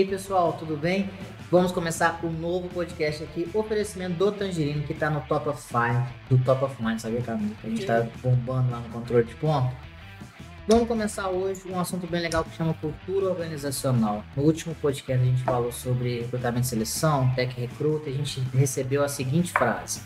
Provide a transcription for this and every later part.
E aí, pessoal, tudo bem? Vamos começar o um novo podcast aqui, oferecimento do Tangerino, que tá no Top of Fire, do Top of Mind, sabia, Camila? A gente tá bombando lá no controle de ponto. Vamos começar hoje um assunto bem legal que chama cultura organizacional. No último podcast a gente falou sobre recrutamento e seleção, tech recruta, e a gente recebeu a seguinte frase.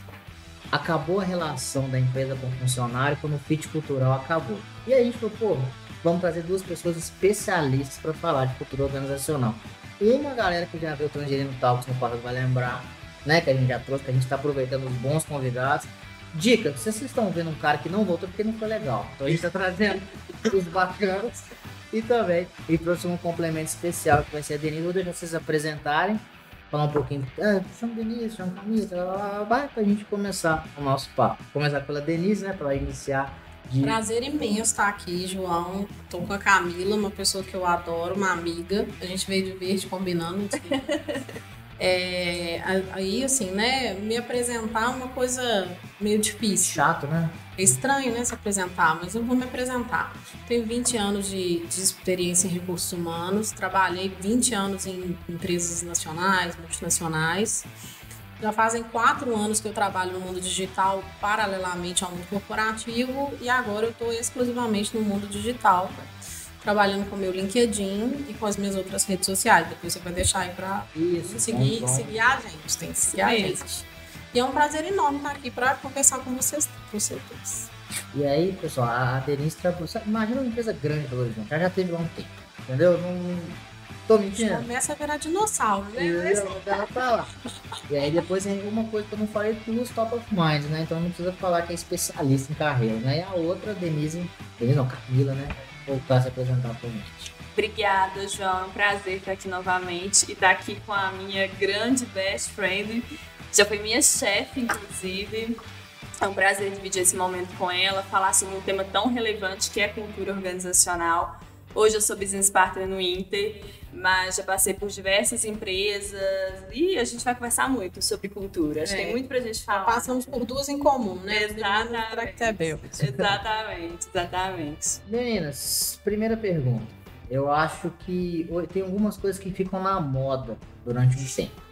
Acabou a relação da empresa com o funcionário quando o fit cultural acabou. E aí a gente falou, pô, vamos trazer duas pessoas especialistas para falar de cultura organizacional. Uma galera que já viu o Tangerino Talks no passado vai lembrar, né? Que a gente já trouxe, que a gente está aproveitando os bons convidados. Dica, se vocês estão vendo um cara que não voltou porque não foi legal. Então a gente está trazendo os bacanas. E também, e trouxe um complemento especial que vai ser a Denise. Vou deixar vocês apresentarem, falar um pouquinho. Ah, chama Denise, chama Camila, vai pra gente começar o nosso papo. Começar pela Denise, né? Para iniciar de... Prazer imenso estar aqui, João. Tô com a Camila, uma pessoa que eu adoro, uma amiga. A gente veio de verde combinando. é, aí, assim, né, me apresentar é uma coisa meio difícil. Chato, né? É estranho, né, se apresentar, mas eu vou me apresentar. Tenho 20 anos de, de experiência em recursos humanos, trabalhei 20 anos em empresas nacionais, multinacionais. Já fazem quatro anos que eu trabalho no mundo digital paralelamente ao mundo corporativo e agora eu estou exclusivamente no mundo digital, trabalhando com o meu LinkedIn e com as minhas outras redes sociais. Depois você vai deixar aí para seguir, seguir a gente, tem que seguir a gente. E é um prazer enorme estar aqui para conversar com vocês, vocês dois. E aí, pessoal, a Denise trabalhou. Imagina uma empresa grande do Horizonte, já, já teve lá um tempo, entendeu? Não Tô mentindo. Começa a virar dinossauro, né? Eu, ela pra lá. E aí depois tem uma coisa que eu não falei dos top of mind, né? Então não precisa falar que é especialista em carreira, né? E a outra, Denise, Denise não, Camila, né? Voltar a se apresentar pra gente. Obrigada, João. É um prazer estar aqui novamente e estar aqui com a minha grande best friend. Já foi minha chefe, inclusive. É um prazer dividir esse momento com ela, falar sobre um tema tão relevante que é a cultura organizacional. Hoje eu sou business partner no Inter mas já passei por diversas empresas e a gente vai conversar muito sobre cultura. Acho é. que tem muito pra gente falar. Passamos por duas em comum, né? Exatamente. exatamente, exatamente. Meninas, primeira pergunta. Eu acho que tem algumas coisas que ficam na moda durante o tempo.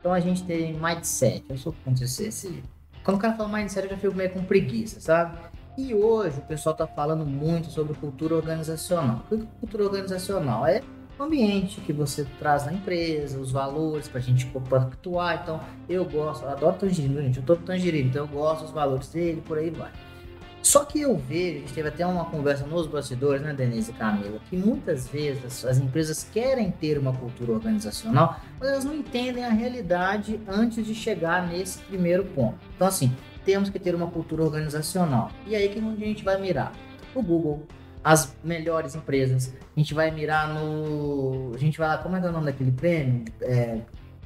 Então a gente tem mindset. Eu sou contra esse. Quando o cara fala mindset, eu já fico meio com preguiça, sabe? E hoje o pessoal tá falando muito sobre cultura organizacional. O que é cultura organizacional? É ambiente que você traz na empresa, os valores para a gente compactuar. Então, eu gosto, eu adoro tangerino, gente. Eu tô tangerino, então eu gosto dos valores dele, por aí vai. Só que eu vejo, a gente teve até uma conversa nos bastidores, né, Denise e Camila, que muitas vezes as empresas querem ter uma cultura organizacional, mas elas não entendem a realidade antes de chegar nesse primeiro ponto. Então, assim, temos que ter uma cultura organizacional. E aí que onde a gente vai mirar? O Google, as melhores empresas. A gente vai mirar no. A gente vai lá, como é que é o nome daquele prêmio? É,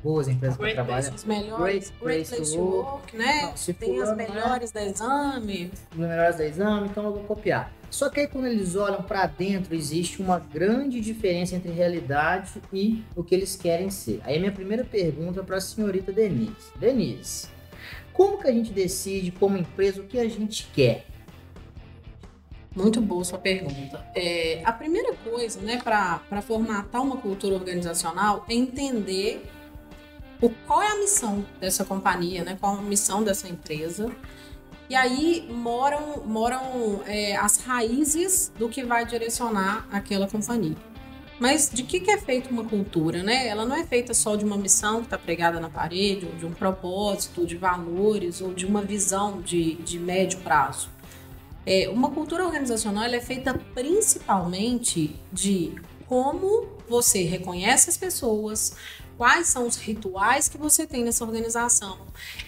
boas empresas para trabalhar. Os melhores, Great, Great Place to Work, né? Não, se Tem as melhores é, da exame. As melhores da exame, então eu vou copiar. Só que aí quando eles olham para dentro, existe uma grande diferença entre realidade e o que eles querem ser. Aí minha primeira pergunta para a senhorita Denise. Denise, como que a gente decide como empresa o que a gente quer? Muito boa sua pergunta. É, a primeira coisa, né, para formatar uma cultura organizacional é entender o, qual é a missão dessa companhia, né, qual é a missão dessa empresa. E aí moram, moram é, as raízes do que vai direcionar aquela companhia. Mas de que, que é feita uma cultura, né? Ela não é feita só de uma missão que está pregada na parede, ou de um propósito, de valores, ou de uma visão de, de médio prazo. É, uma cultura organizacional é feita principalmente de como você reconhece as pessoas, quais são os rituais que você tem nessa organização.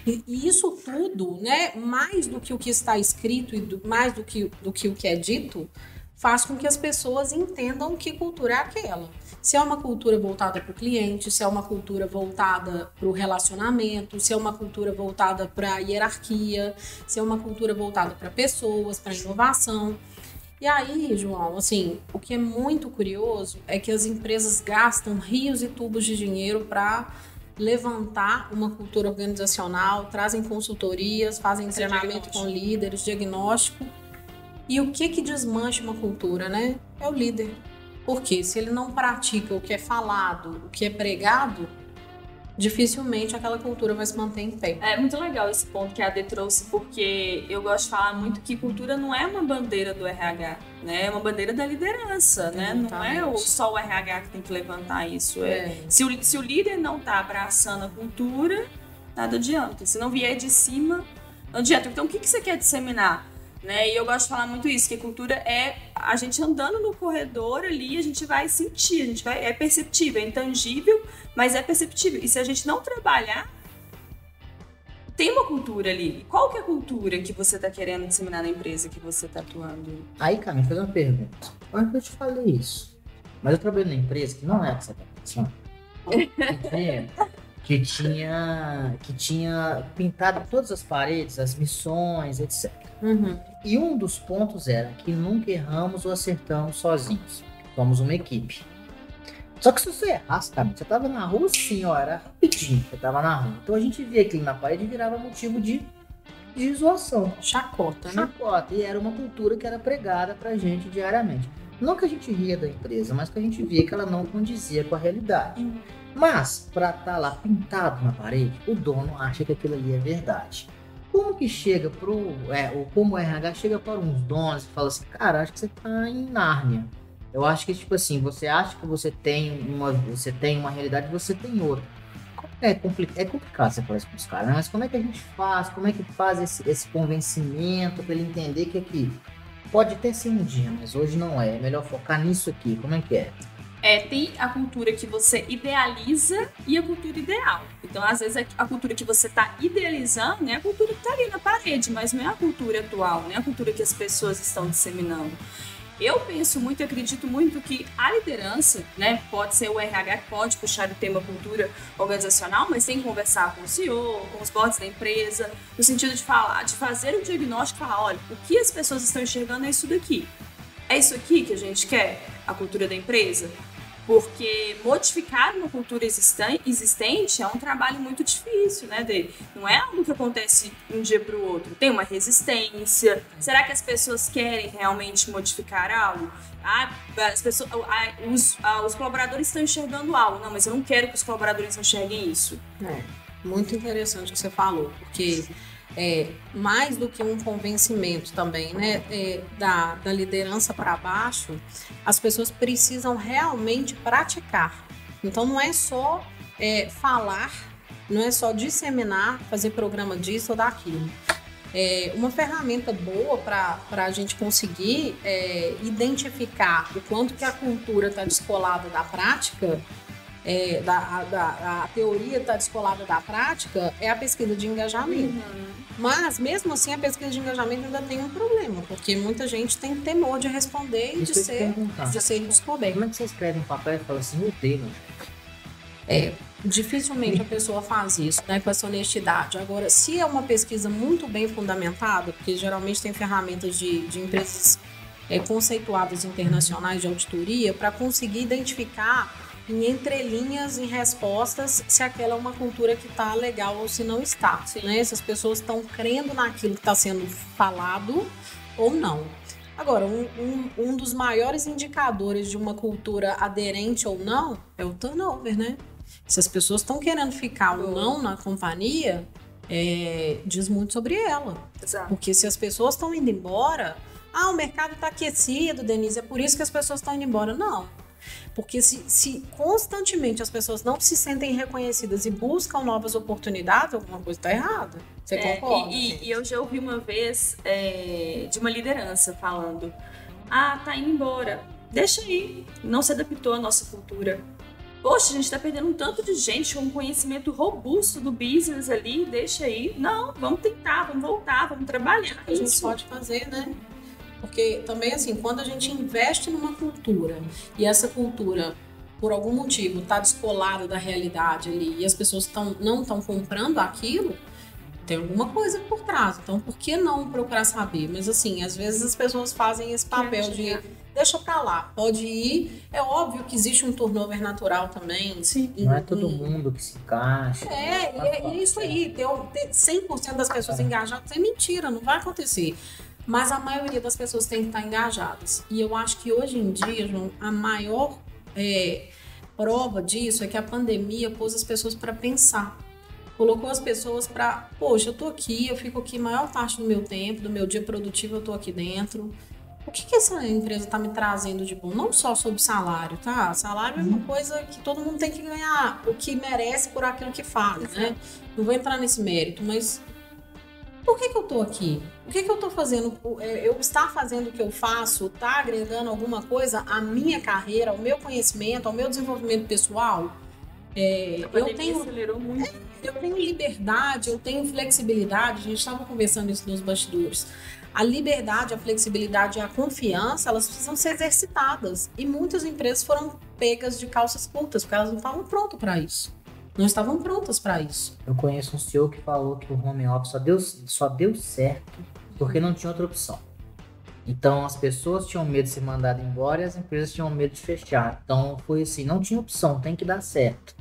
E, e isso tudo, né, mais do que o que está escrito e do, mais do que, do que o que é dito, faz com que as pessoas entendam que cultura é aquela se é uma cultura voltada para o cliente, se é uma cultura voltada para o relacionamento, se é uma cultura voltada para a hierarquia, se é uma cultura voltada para pessoas, para inovação. E aí, João, assim, o que é muito curioso é que as empresas gastam rios e tubos de dinheiro para levantar uma cultura organizacional, trazem consultorias, fazem Esse treinamento é com líderes, diagnóstico. E o que que desmancha uma cultura, né? É o líder Porque se ele não pratica o que é falado, o que é pregado, dificilmente aquela cultura vai se manter em pé. É muito legal esse ponto que a Ade trouxe, porque eu gosto de falar muito que cultura não é uma bandeira do RH, né? É uma bandeira da liderança, né? Não é só o RH que tem que levantar isso. É. é. Se, o, se o líder não está abraçando a cultura, nada adianta. Se não vier de cima, não adianta. Então, o que, que você quer disseminar? Né? E eu gosto de falar muito isso, que cultura é a gente andando no corredor ali, a gente vai sentir, a gente vai, é perceptível, é intangível, mas é perceptível. E se a gente não trabalhar, tem uma cultura ali. Qual que é a cultura que você está querendo disseminar na empresa que você está atuando? Aí, Camila, fazer uma pergunta. Olha que eu te falei isso. Mas eu trabalho na empresa que não é essa captação. que tinha que tinha pintado todas as paredes, as missões, etc. Uhum. E um dos pontos era que nunca erramos ou acertamos sozinhos. Somos uma equipe. Só que se você errasse, cara, você tava na rua sim, ó, era rapidinho, você tava na rua. Então a gente via aquilo na parede e virava motivo de, de zoação. Chacota, né? Chacota. E era uma cultura que era pregada pra gente diariamente. Não que a gente ria da empresa, mas que a gente via que ela não condizia com a realidade. Uhum. Mas, para estar tá lá pintado na parede, o dono acha que aquilo ali é verdade. Como que chega pro. É, ou como o RH chega para uns donos e fala assim, cara, acho que você tá em Nárnia. Eu acho que, tipo assim, você acha que você tem uma, você tem uma realidade você tem outra. É, complicado, é complicado você falar isso com os caras, né? mas como é que a gente faz? Como é que faz esse, esse convencimento para ele entender que aqui pode até ser um dia, mas hoje não é. É melhor focar nisso aqui. Como é que é? É, tem a cultura que você idealiza e a cultura ideal. Então, às vezes, a cultura que você está idealizando é a cultura que está ali na parede, mas não é a cultura atual, não é a cultura que as pessoas estão disseminando. Eu penso muito acredito muito que a liderança, né, pode ser o RH que pode puxar o tema cultura organizacional, mas tem que conversar com o CEO, com os boards da empresa, no sentido de falar, de fazer o diagnóstico, falar, olha, o que as pessoas estão enxergando é isso daqui. É isso aqui que a gente quer, a cultura da empresa? Porque modificar uma cultura existente é um trabalho muito difícil, né, dele? Não é algo que acontece um dia para o outro. Tem uma resistência. Será que as pessoas querem realmente modificar algo? Ah, as pessoas, ah, os, ah, os colaboradores estão enxergando algo. Não, mas eu não quero que os colaboradores enxerguem isso. É, muito interessante o que você falou, porque é, mais do que um convencimento também, né, é, da, da liderança para baixo, as pessoas precisam realmente praticar. Então não é só é, falar, não é só disseminar, fazer programa disso ou daquilo. É, uma ferramenta boa para a gente conseguir é, identificar o quanto que a cultura está descolada da prática é, da, da, a teoria está descolada da prática é a pesquisa de engajamento. Uhum. Mas, mesmo assim, a pesquisa de engajamento ainda tem um problema, porque muita gente tem temor de responder e de ser, de ser descoberto. Como é que você escreve um papel e fala assim, meu Deus? É, dificilmente a pessoa faz isso, né, com essa honestidade. Agora, se é uma pesquisa muito bem fundamentada, porque geralmente tem ferramentas de, de empresas é, conceituadas internacionais de auditoria, para conseguir identificar em entrelinhas, em respostas, se aquela é uma cultura que está legal ou se não está. Né? Se as pessoas estão crendo naquilo que está sendo falado ou não. Agora, um, um, um, dos maiores indicadores de uma cultura aderente ou não é o turnover, né? Se as pessoas estão querendo ficar ou não na companhia, é, diz muito sobre ela. Exato. Porque se as pessoas estão indo embora, ah, o mercado está aquecido, Denise, é por isso que as pessoas estão indo embora. Não. Porque se, se constantemente as pessoas não se sentem reconhecidas e buscam novas oportunidades, alguma coisa está errada. Você é, concorda? E, e, eu já ouvi uma vez é, de uma liderança falando: ah, tá indo embora, deixa aí, não se adaptou à nossa cultura. Poxa, a gente está perdendo um tanto de gente com um conhecimento robusto do business ali, deixa aí. Não, vamos tentar, vamos voltar, vamos trabalhar. A gente pode fazer, né? Porque também, assim, quando a gente investe numa cultura e essa cultura, por algum motivo, está descolada da realidade ali e as pessoas tão, não estão comprando aquilo, tem alguma coisa por trás. Então, por que não procurar saber? Mas, assim, às vezes as pessoas fazem esse papel de deixa pra lá, pode ir. É óbvio que existe um turnover natural também. Sim. Não é todo mundo que se encaixa. É, e é, é, isso aí. Ter, ter 100% das pessoas engajadas é mentira, não vai acontecer. Mas a maioria das pessoas tem que estar engajadas. E eu acho que hoje em dia, João, a maior é, prova disso é que a pandemia pôs as pessoas para pensar. Colocou as pessoas para, poxa, eu tô aqui, eu fico aqui a maior parte do meu tempo, do meu dia produtivo, eu tô aqui dentro. O que, que essa empresa está me trazendo de bom? Não só sobre salário, tá? Salário é uma Uhum. coisa que todo mundo tem que ganhar o que merece por aquilo que faz, né? Não vou entrar nesse mérito, mas por que, que eu tô aqui? O que, que eu tô fazendo? É, Eu estar fazendo o que eu faço, tá agregando alguma coisa à minha carreira, ao meu conhecimento, ao meu desenvolvimento pessoal? É, eu tenho acelerou muito. eu tenho liberdade, eu tenho flexibilidade. A gente estava conversando isso nos bastidores. A liberdade, a flexibilidade e a confiança, elas precisam ser exercitadas. E muitas empresas foram pegas de calças curtas, porque elas não estavam prontas para isso. Não estavam prontas para isso. Eu conheço um CEO que falou que o home office só deu, só deu certo porque não tinha outra opção. Então as pessoas tinham medo de ser mandadas embora e as empresas tinham medo de fechar. Então foi assim, não tinha opção, tem que dar certo.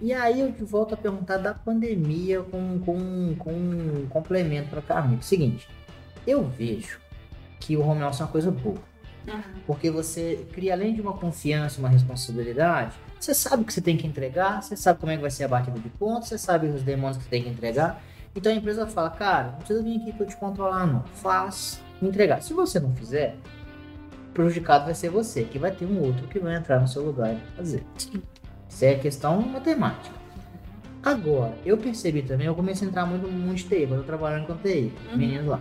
E aí eu volto a perguntar da pandemia com, com, com um complemento para Carmen. Seguinte, eu vejo que o home office é uma coisa boa. Uhum. Porque você cria, além de uma confiança, uma responsabilidade, você sabe o que você tem que entregar, você sabe como é que vai ser a batida de pontos, você sabe os demônios que você tem que entregar. Então a empresa fala, cara, não precisa vir aqui para eu te controlar, não. Faz, me entregar. Se você não fizer, prejudicado vai ser você, que vai ter um outro que vai entrar no seu lugar e fazer. Isso é questão matemática. Agora, eu percebi também, eu comecei a entrar muito no mundo de TI, quando eu trabalhando com TI, Uhum. meninos lá.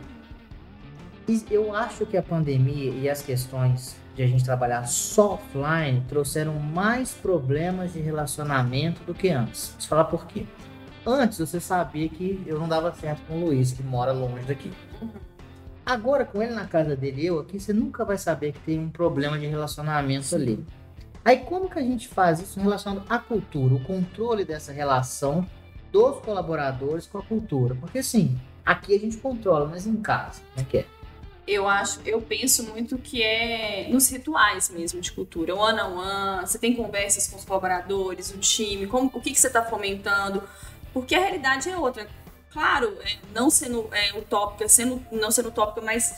E eu acho que a pandemia e as questões de a gente trabalhar só offline trouxeram mais problemas de relacionamento do que antes. Deixa eu falar por quê. Antes você sabia que eu não dava certo com o Luiz, que mora longe daqui. Agora, com ele na casa dele eu aqui, você nunca vai saber que tem um problema de relacionamento ali. Aí como que a gente faz isso relacionado à cultura, o controle dessa relação dos colaboradores com a cultura? Porque assim, aqui a gente controla, mas em casa, como é que é? Eu acho, eu penso muito que é nos rituais mesmo de cultura, o one on one, você tem conversas com os colaboradores, o time, como, o que, que você está fomentando, porque a realidade é outra. Claro, é, não sendo é, utópica, sendo, não sendo utópica, mas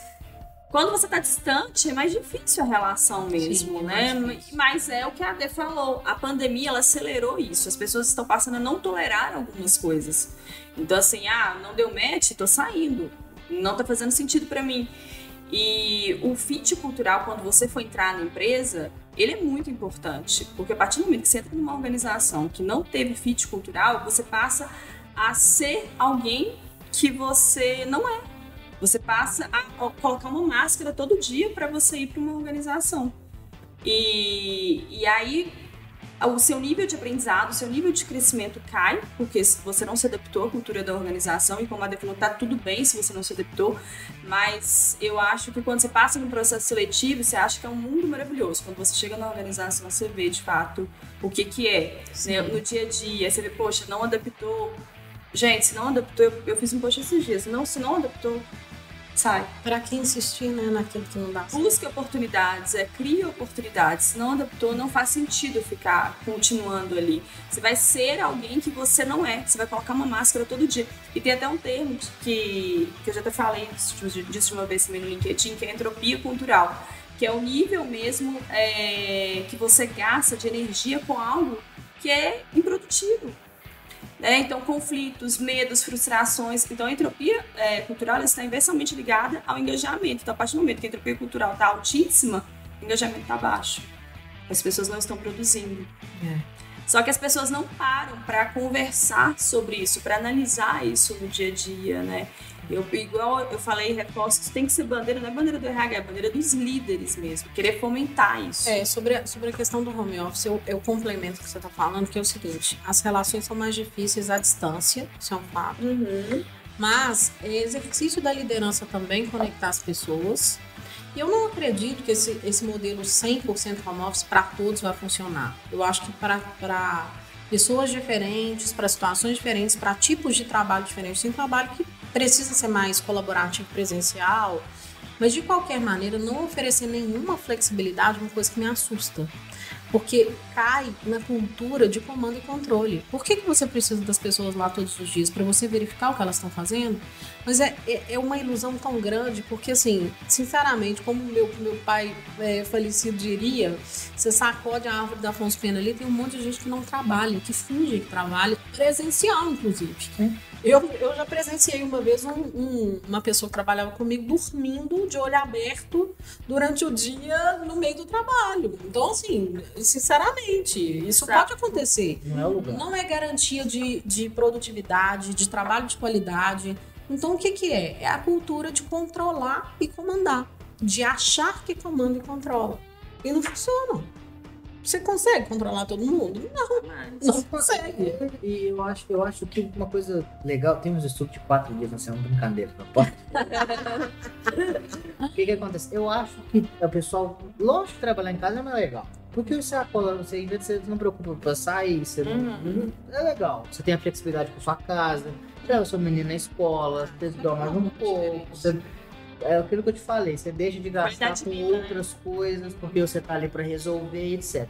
quando você está distante é mais difícil a relação mesmo, Sim, é né? difícil. Mas é o que a Ade falou, a pandemia ela acelerou isso, as pessoas estão passando a não tolerar algumas coisas. Então assim, ah, não deu match, tô saindo, não tá fazendo sentido para mim. E o fit cultural, quando você for entrar na empresa, ele é muito importante. Porque a partir do momento que você entra numa organização que não teve fit cultural, você passa a ser alguém que você não é. Você passa a colocar uma máscara todo dia para você ir para uma organização. E, e aí o seu nível de aprendizado, o seu nível de crescimento cai, porque você não se adaptou à cultura da organização, e como a Ade falou, tá tudo bem se você não se adaptou, mas eu acho que quando você passa no processo seletivo, você acha que é um mundo maravilhoso. Quando você chega na organização, você vê de fato o que que é. Né? No dia a dia, você vê, poxa, não adaptou. Gente, se não adaptou, eu, eu fiz um post esses dias, não, se não adaptou, sai. Para que insistir né, naquilo que não dá? Busque oportunidades, é, cria oportunidades. Se não adaptou, não faz sentido ficar continuando ali. Você vai ser alguém que você não é. Você vai colocar uma máscara todo dia. E tem até um termo que, que eu já até falei disso uma vez também no LinkedIn, que é entropia cultural. Que é o nível mesmo é, que você gasta de energia com algo que é improdutivo. Né? Então, conflitos, medos, frustrações. Então, a entropia é, cultural está inversamente ligada ao engajamento. Então, a partir do momento que a entropia cultural está altíssima, o engajamento está baixo. As pessoas não estão produzindo. É. Só que as pessoas não param para conversar sobre isso, para analisar isso no dia a dia, né? Eu, igual eu falei, reforço, isso tem que ser bandeira, não é bandeira do RH, é bandeira dos líderes mesmo, querer fomentar isso. É, sobre a, sobre a questão do home office, eu, eu complemento o que você está falando, que é o seguinte: as relações são mais difíceis à distância, isso é um fato. Uhum. Mas é exercício da liderança também conectar as pessoas. E eu não acredito que esse, esse modelo 100% home office para todos vai funcionar. Eu acho que para pessoas diferentes, para situações diferentes, para tipos de trabalho diferentes, tem trabalho que precisa ser mais colaborativo presencial, mas de qualquer maneira, não oferecer nenhuma flexibilidade é uma coisa que me assusta. Porque cai na cultura de comando e controle. Por que, que você precisa das pessoas lá todos os dias? Para você verificar o que elas estão fazendo? Mas é, é, é, uma ilusão tão grande, porque assim, sinceramente, como meu, meu pai é, falecido diria, você sacode a árvore da Afonso Pena ali, tem um monte de gente que não trabalha, que finge que trabalha, presencial, inclusive. Eu, eu já presenciei uma vez um, um, uma pessoa que trabalhava comigo dormindo de olho aberto durante o dia no meio do trabalho. Então, assim, sinceramente, isso Exato. pode acontecer. Não é lugar. Não é garantia de, de produtividade, de trabalho de qualidade. Então, o que, que é? É a cultura de controlar e comandar. De achar que comanda e controla. E não funciona. Você consegue controlar todo mundo? Não, não consegue. E eu acho, eu acho que uma coisa legal, tem uns estudos de quatro dias, não sei, é uma brincadeira, não pode. o que que acontece? Eu acho que o pessoal, longe de trabalhar em casa é mais legal. Porque você acorda, você, você não preocupa pra sair, você não, uhum. é legal. Você tem a flexibilidade com sua casa, leva sua menina na escola, você dorme mais um pouco, você é aquilo que eu te falei, você deixa de gastar com vida, né? outras né? coisas, porque você tá ali para resolver, etc.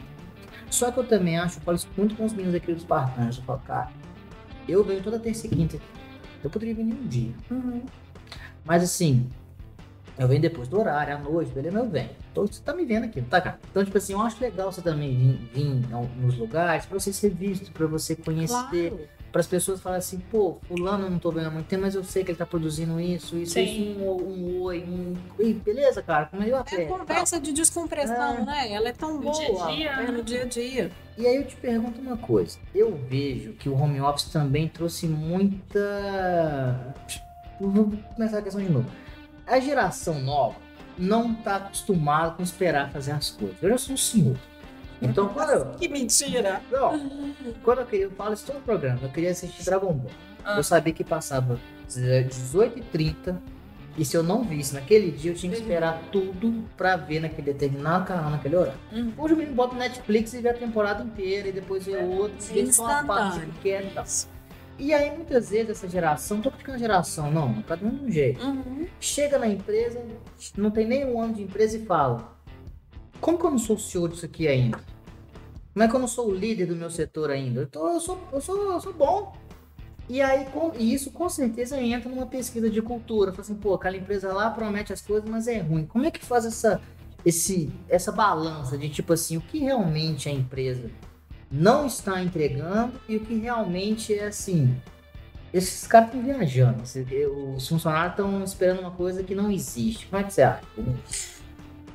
Só que eu também acho, eu falo isso muito com os meninos aqui dos Spartans, eu falo, cara, eu venho toda terça e quinta, eu poderia vir um dia. Uhum. Mas assim, eu venho depois do horário, à noite, beleza? Eu venho. Então você tá me vendo aqui, tá, cara? Então, tipo assim, eu acho legal você também vir, vir nos lugares pra você ser visto, pra você conhecer. Claro para as pessoas falarem assim, pô, fulano eu não tô vendo há muito tempo, mas eu sei que ele tá produzindo isso, isso, Sim. isso, um, um oi, um. E beleza, cara, como eu até. É conversa tá. de descompressão, é. né? Ela é tão no boa dia -dia, é, no né? dia a dia. E aí eu te pergunto uma coisa. Eu vejo que o home office também trouxe muita. Vou começar a questão de novo. A geração nova não tá acostumada com esperar fazer as coisas. Eu já sou um senhor. Então, quando eu... Que mentira! Não, quando eu queria, eu falo isso todo o programa, eu queria assistir Dragon Ball. Ah. Eu sabia que passava 18h30 e se eu não visse naquele dia, eu tinha que esperar tudo pra ver naquele determinado canal, naquele horário. Uhum. Hoje eu me boto no Netflix e ver a temporada inteira e depois ver outro, e ver só uma parte que quer e tal. E aí, muitas vezes, essa geração, não tô criticando a geração, não, cada um de um jeito. Uhum. Chega na empresa, não tem nem um ano de empresa e fala: Como que eu não sou o CEO disso aqui ainda? Como é que eu não sou o líder do meu setor ainda? Então eu sou, eu sou, eu sou bom. E aí com, e isso com certeza entra numa pesquisa de cultura. Fala assim, pô, aquela empresa lá promete as coisas, mas é ruim. Como é que faz essa, esse, essa balança de tipo assim, o que realmente a empresa não está entregando e o que realmente é assim. Esses caras estão viajando. Os funcionários estão esperando uma coisa que não existe. Como é que você acha?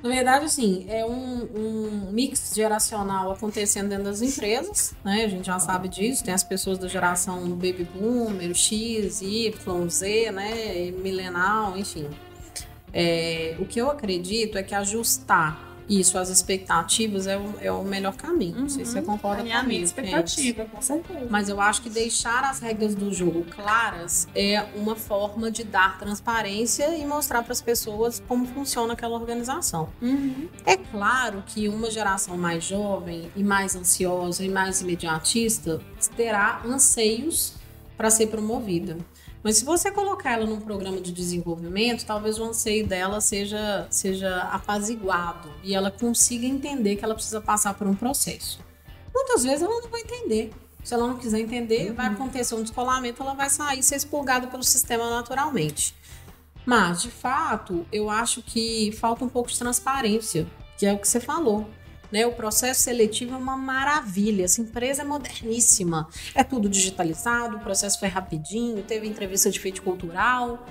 Na verdade, assim, é um, um, mix geracional acontecendo dentro das empresas, né? A gente já sabe disso. Tem as pessoas da geração Baby Boomer, X, Y, Z, né? Milenal, enfim. É, o que eu acredito é que ajustar isso, as expectativas é o, é o melhor caminho. Uhum. Não sei se você uhum. concorda com a minha expectativa, com certeza. Mas eu acho que deixar as regras do jogo claras é uma forma de dar transparência e mostrar para as pessoas como funciona aquela organização. Uhum. É claro que uma geração mais jovem e mais ansiosa e mais imediatista terá anseios para ser promovida. Mas se você colocar ela num programa de desenvolvimento, talvez o anseio dela seja, seja apaziguado e ela consiga entender que ela precisa passar por um processo. Muitas vezes ela não vai entender. Se ela não quiser entender, uhum. vai acontecer um descolamento, ela vai sair ser expurgada pelo sistema naturalmente. Mas, de fato, eu acho que falta um pouco de transparência, que é o que você falou. Né? O processo seletivo é uma maravilha. Essa empresa é moderníssima. É tudo digitalizado, o processo foi rapidinho, teve entrevista de feito cultural.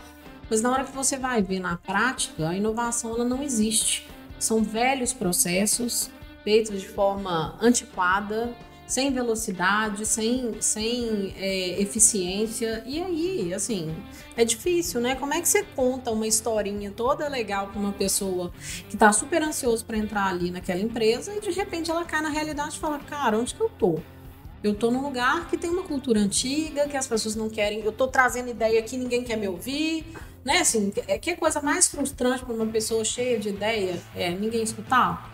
Mas na hora que você vai ver na prática, a inovação ela não existe. São velhos processos feitos de forma antiquada, sem velocidade, sem, sem é, eficiência. E aí, assim, é difícil, né? Como é que você conta uma historinha toda legal para uma pessoa que tá super ansioso para entrar ali naquela empresa e de repente ela cai na realidade e fala: Cara, onde que eu tô? Eu tô num lugar que tem uma cultura antiga, que as pessoas não querem. Eu tô trazendo ideia aqui, ninguém quer me ouvir. Né, assim, é que coisa mais frustrante para uma pessoa cheia de ideia é ninguém escutar.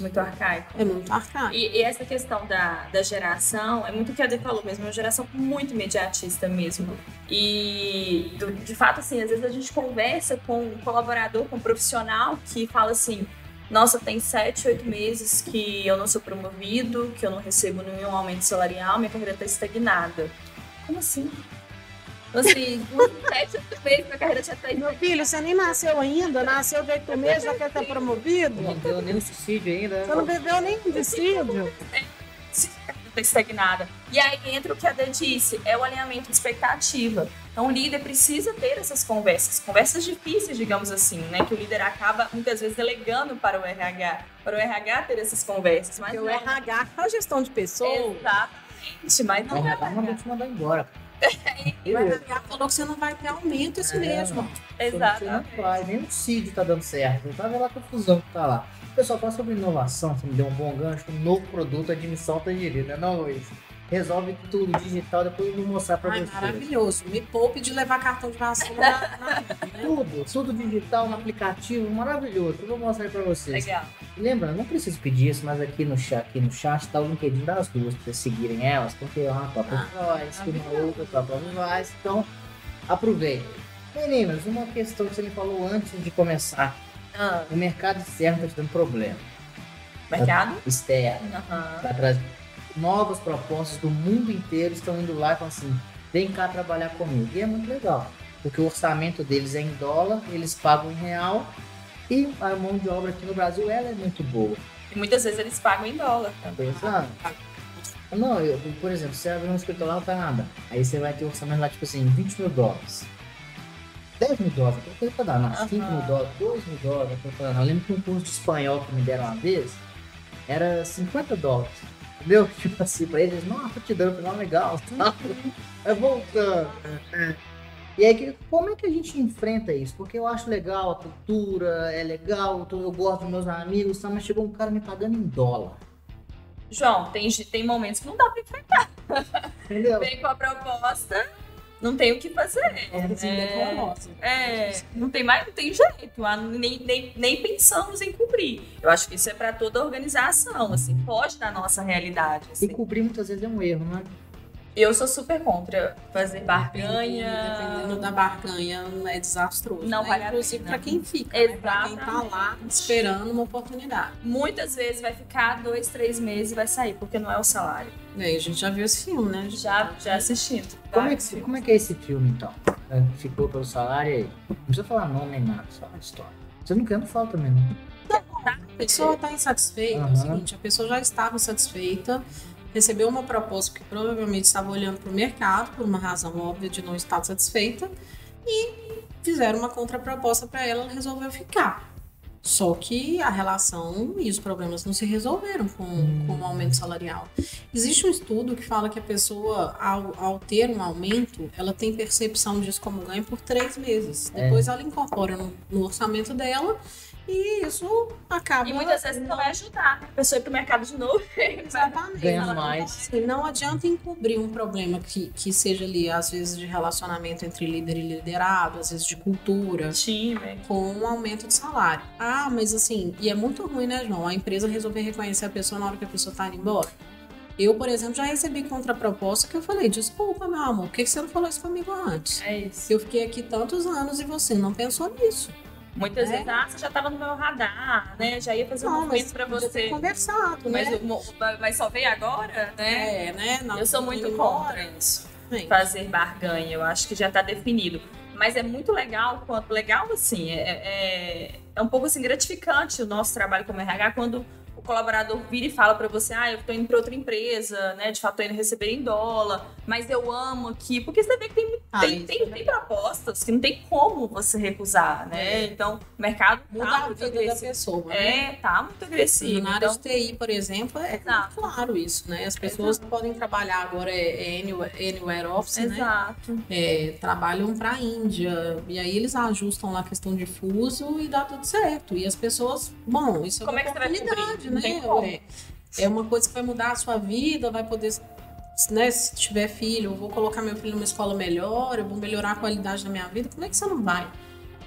Muito arcaico. É muito arcaico. E, e, essa questão da, da geração, é muito o que a Adê falou mesmo, é uma geração muito imediatista mesmo. E, do, de fato, assim, às vezes a gente conversa com um colaborador, com um profissional que fala assim, Nossa, tem sete, oito meses que eu não sou promovido, que eu não recebo nenhum aumento salarial, minha carreira está estagnada. Como assim? Assim, sete, meses, minha carreira já está Meu filho, você nem nasceu ainda, nasceu de oito meses, já quer estar promovido? Não deu nem um suicídio ainda. Você não viveu nem um dissídio? Tá estagnada. E aí entra o que a Dê disse, é o alinhamento de expectativa. Então o líder precisa ter essas conversas, conversas difíceis, digamos assim, né? Que o líder acaba muitas vezes delegando para o RH, para o RH ter essas conversas. Mas Porque o não, RH é a gestão de pessoas. Exatamente, mas não é Não, não te mandar embora. O RH falou que você não vai ter aumento esse É, não Exatamente. faz, nem o CID tá dando certo. Tá vendo a confusão que tá lá. Pessoal, fala sobre inovação, você me deu um bom gancho, um novo produto, admissão tangerina, não, Luiz? Resolve tudo digital, depois eu vou mostrar pra Ai, vocês. maravilhoso. Me poupe de levar cartão de vacina na, na né? Tudo, tudo digital no aplicativo, maravilhoso. Eu vou mostrar aí pra vocês. Legal. Lembra, não preciso pedir isso, mas aqui no chat, aqui no chat tá o LinkedIn das duas, pra vocês seguirem elas, porque é uma top Ah, que uma outra top voice, então aproveita. Meninas, uma questão que você me falou antes de começar. Ah, O mercado externo tá te dando problema. mercado? Externo. Aham. Tá novas propostas do mundo inteiro estão indo lá e falam assim, vem cá trabalhar comigo. E é muito legal, porque o orçamento deles é em dólar, eles pagam em real e a mão de obra aqui no Brasil ela é muito boa. E muitas vezes eles pagam em dólar também. Pensando? Não, eu, por exemplo, você abre um escritório lá no Canadá, aí você vai ter um orçamento lá, tipo assim, 20 mil dólares. 10 mil dólares, que coisa pra dar, não, 5 mil dólares, 2 mil dólares, que eu Eu lembro que um curso de espanhol que me deram uma vez era 50 dólares. Entendeu? Tipo assim, pra eles, tô te dando, não, legal, tá? É voltando. E aí, como é que a gente enfrenta isso? Porque eu acho legal a cultura, é legal, eu gosto dos meus amigos, tá? mas chegou um cara me pagando em dólar. João, tem, tem momentos que não dá pra enfrentar. Entendeu? Vem com a proposta, não tem o que fazer. É, nossa. É, não tem mais, não tem jeito. ah, Nem, nem, nem pensamos em cobrir. Eu acho que isso é para toda organização, assim, foge da nossa realidade. E assim. cobrir muitas vezes é um erro, né? Eu sou super contra fazer Dependendo barganha. da barganha, é desastroso. Não né? vale a Inclusive pena. pra quem fica, né? pra quem tá lá esperando uma oportunidade. Muitas vezes vai ficar dois, três meses e vai sair, porque não é o salário. E aí, a gente já viu esse filme, né? Já, já assistindo. Como é, que, como é que é esse filme, então? É, Ficou pelo salário aí? Não precisa falar nome nem nada, só a história. Você não quer, não fala também, não. A pessoa está insatisfeita, é Aham. o seguinte, a pessoa já estava insatisfeita, recebeu uma proposta que provavelmente estava olhando para o mercado, por uma razão óbvia de não estar satisfeita, e fizeram uma contraproposta para ela, ela resolveu ficar. Só que a relação e os problemas não se resolveram com, com o aumento salarial. Existe um estudo que fala que a pessoa, ao, ao ter um aumento, ela tem percepção disso como ganho por três meses. É. Depois ela incorpora no, no orçamento dela e isso acaba. E muitas vezes não vai ajudar a pessoa ir pro mercado de novo. Exatamente. Ela- mais. Assim, Não adianta encobrir um problema que, que seja ali, às vezes, de relacionamento entre líder e liderado, às vezes de cultura, Time. com um aumento de salário. Ah, mas assim, e é muito ruim, né, João? A empresa resolver reconhecer a pessoa na hora que a pessoa tá indo embora. Eu, por exemplo, já recebi contraproposta que eu falei, desculpa, meu amor, por que que você não falou isso comigo antes? É isso. Eu fiquei aqui tantos anos e você não pensou nisso. Muitas É. vezes, ah, você já tava no meu radar, né? Já ia fazer um Não, movimento mas pra podia ter você. conversado, Mas, né? mo- mas só veio agora, né? É, né? Não, Eu sou muito contra isso. Fazer barganha, eu acho que já está definido. Mas é muito legal, quando, legal assim, é, é, é um pouco assim gratificante o nosso trabalho como RH quando colaborador vira e fala para você, ah, eu tô indo para outra empresa, né, de fato tô indo receber em dólar, mas eu amo aqui, porque você vê que tem, Ah, tem, tem, é tem propostas que não tem como você recusar, né, É. então o mercado muda tá a muito vida da agressivo. pessoa, né? É, tá muito agressivo. Na área Então, de TI, por exemplo, é Exato. claro isso, né? As pessoas podem trabalhar agora é, é anywhere, anywhere office, né? exato. É, trabalham para a Índia e aí eles ajustam lá a questão de fuso e dá tudo certo. E as pessoas, bom, isso é Como uma é que oportunidade, cobrir? Não tem né? como. É, é uma coisa que vai mudar a sua vida, vai poder, né? Se tiver filho, eu vou colocar meu filho numa escola melhor, eu vou melhorar a qualidade da minha vida. Como é que você não vai?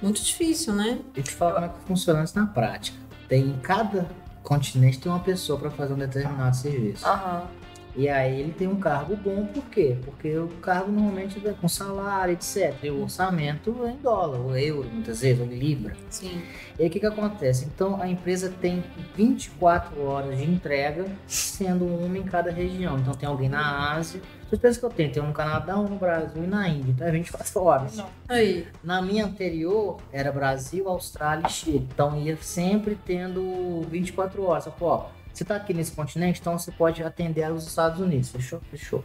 Muito difícil, né? E te falar como é que funciona isso na prática. Tem em cada continente tem uma pessoa para fazer um determinado serviço. Aham. E aí ele tem um cargo bom, por quê? Porque o cargo normalmente vem com salário, etc. E o orçamento é em dólar, ou euro, muitas vezes, ou em libra. Sim. E aí o que, que acontece? Então a empresa tem 24 horas de entrega, sendo uma em cada região. Então tem alguém na Ásia. Vocês pensam que eu tenho? Tem um no Canadá, um no Brasil e na Índia. Então é 24 horas. Não. Aí. Na minha anterior era Brasil, Austrália e Chile. Então ia sempre tendo 24 horas. Só ó, você tá aqui nesse continente, então você pode atender aos Estados Unidos. Fechou? Fechou.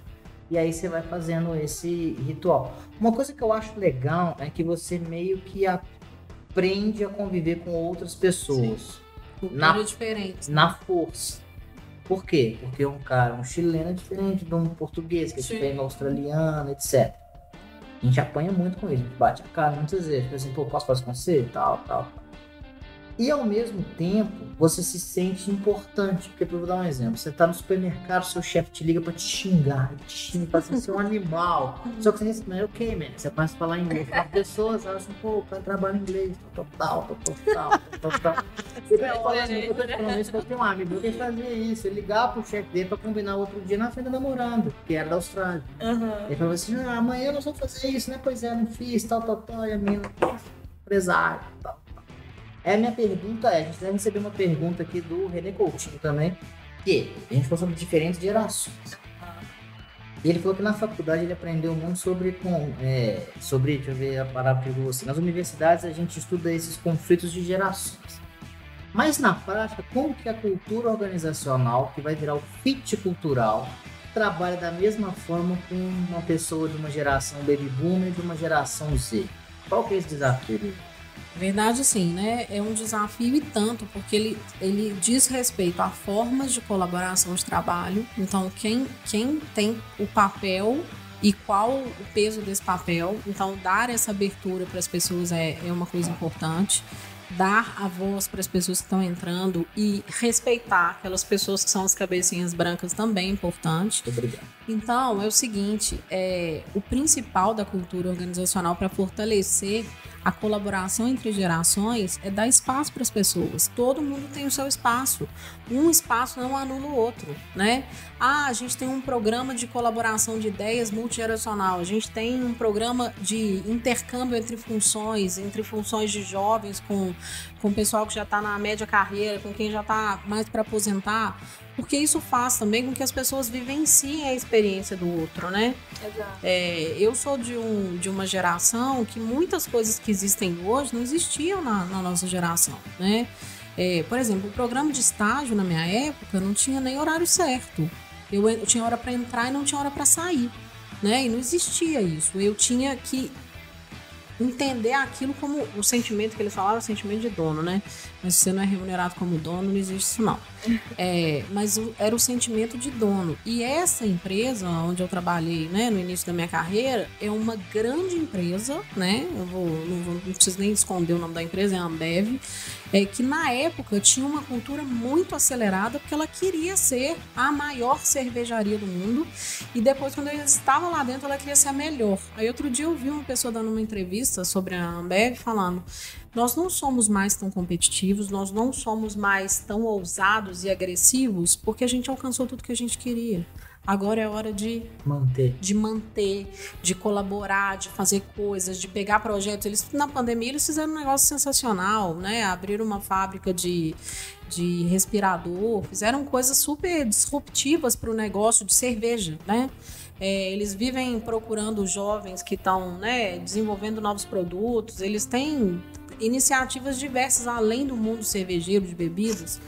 E aí você vai fazendo esse ritual. Uma coisa que eu acho legal é que você meio que aprende a conviver com outras pessoas Na- diferente. na força. Por quê? Porque um cara, um chileno é diferente de um português, que é diferente um australiano, etc. A gente apanha muito com isso, a gente bate a cara muitas vezes, tipo assim, pô, posso fazer com você? Tal, tal, tal. E ao mesmo tempo, você se sente importante. Porque, eu vou dar um exemplo: você tá no supermercado, seu chefe te liga pra te xingar, te xinga, fala você é um animal. Só que você responde, ok, man, você começa a falar inglês. As pessoas elas assim, pô, o cara trabalha em inglês, tal, tal, tal, tal, tal, tal, tal. Você vai falar assim, eu tô te falando isso, eu tenho um amigo meu que fazia isso, ele ligava pro chefe dele pra combinar outro dia na frente da namorando, que era da Austrália. Aham. Ele falou assim, ah, amanhã nós vamos fazer isso, né? Pois é, não fiz, tal, tal, tal, e a menina, empresário, tal. É, minha pergunta é, a gente deve receber uma pergunta aqui do René Coutinho também, que a gente falou sobre diferentes gerações. E ele falou que na faculdade ele aprendeu muito sobre, com, é, sobre, deixa eu ver a palavra que vou assim, nas universidades a gente estuda esses conflitos de gerações. Mas na prática, como que a cultura organizacional, que vai virar o fit cultural, trabalha da mesma forma com uma pessoa de uma geração baby boomer e de uma geração Z? Qual que é esse desafio? Verdade, sim, né? É um desafio e tanto, porque ele, ele diz respeito a formas de colaboração de trabalho. Então, quem, quem tem o papel e qual o peso desse papel. Então, dar essa abertura para as pessoas é, é uma coisa importante. Dar a voz para as pessoas que estão entrando e respeitar aquelas pessoas que são as cabecinhas brancas também é importante. Obrigado. Então, é o seguinte, é, o principal da cultura organizacional para fortalecer a colaboração entre gerações é dar espaço para as pessoas. Todo mundo tem o seu espaço. Um espaço não anula o outro, né? Ah, a gente tem um programa de colaboração de ideias multigeracional. A gente tem um programa de intercâmbio entre funções, entre funções de jovens com com o pessoal que já está na média carreira, com quem já está mais para aposentar, porque isso faz também com que as pessoas vivenciem a experiência do outro, né? Exato. É, eu sou de, um, de uma geração que muitas coisas que existem hoje não existiam na, na nossa geração, né? É, por exemplo, o programa de estágio na minha época não tinha nem horário certo. Eu, eu tinha hora para entrar e não tinha hora para sair, né? E não existia isso. Eu tinha que entender aquilo como o sentimento que ele falava, o sentimento de dono, né? Mas se você não é remunerado como dono, não existe isso não. É, mas o- era o sentimento de dono. E essa empresa onde eu trabalhei, né, no início da minha carreira, é uma grande empresa, né? Eu vou, não, vou- não preciso nem esconder o nome da empresa, é a Ambev, é, que na época tinha uma cultura muito acelerada porque ela queria ser a maior cervejaria do mundo e depois quando eu estava lá dentro ela queria ser a melhor. Aí outro dia eu vi uma pessoa dando uma entrevista sobre a Ambev falando nós não somos mais tão competitivos, nós não somos mais tão ousados e agressivos porque a gente alcançou tudo que a gente queria. Agora é hora de Manter. de manter, de colaborar, de fazer coisas, de pegar projetos. Eles na pandemia eles fizeram um negócio sensacional, né? Abriram uma fábrica de, de respirador, fizeram coisas super disruptivas para o negócio de cerveja, né? É, eles vivem procurando jovens que estão né, desenvolvendo novos produtos. Eles têm iniciativas diversas além do mundo cervejeiro de bebidas,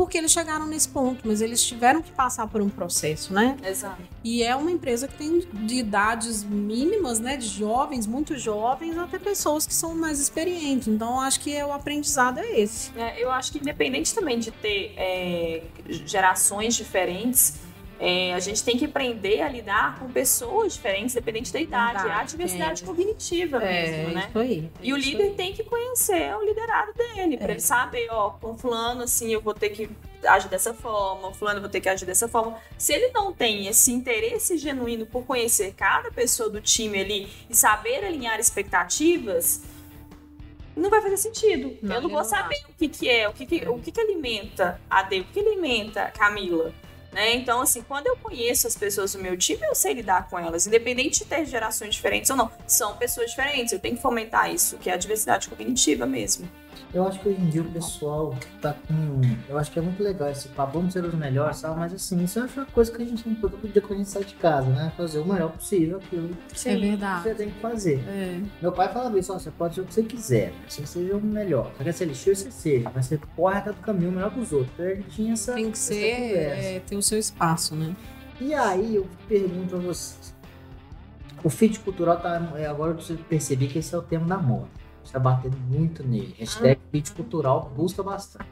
porque eles chegaram nesse ponto, mas eles tiveram que passar por um processo, né? Exato. E é uma empresa que tem de idades mínimas, né? De jovens, muito jovens, até pessoas que são mais experientes. Então, acho que é, o aprendizado é esse. É, eu acho que independente também de ter é, gerações diferentes, é, a gente tem que aprender a lidar com pessoas diferentes, independente da idade. Idade, a diversidade é. cognitiva mesmo, né? isso aí. E o líder tem que conhecer o liderado dele, pra É. ele saber, ó, com fulano, assim, eu vou ter que agir dessa forma, fulano eu vou ter que agir dessa forma. Se ele não tem esse interesse genuíno por conhecer cada pessoa do time ali e saber alinhar expectativas, não vai fazer sentido. Não, eu não vou não saber o que, que é, o que, que, o que, que alimenta a D, o que alimenta a Camila. Né? Então, assim, quando eu conheço as pessoas do meu time, eu sei lidar com elas, independente de ter gerações diferentes ou não. São pessoas diferentes, eu tenho que fomentar isso, que é a diversidade cognitiva mesmo. Eu acho que hoje em dia o pessoal tá com. Eu acho que é muito legal esse papo, vamos ser os melhores, sabe? Mas assim, isso é uma coisa que a gente tem que todo dia quando a gente sai de casa, né? Fazer o melhor possível aquilo é verdade. que você tem que fazer. É. Meu pai falava isso, ó, você pode ser o que você quiser, você seja o melhor. Você quer ser lixeiro, você seja, mas você corre do caminho melhor que os outros. Então ele tinha essa. Tem que essa ser, conversa. é, ter o seu espaço, né? E aí eu pergunto a vocês. O fit cultural tá. é, Agora eu percebi que esse é o tema da moda. Está batendo muito nele. Hashtag fit cultural busca bastante.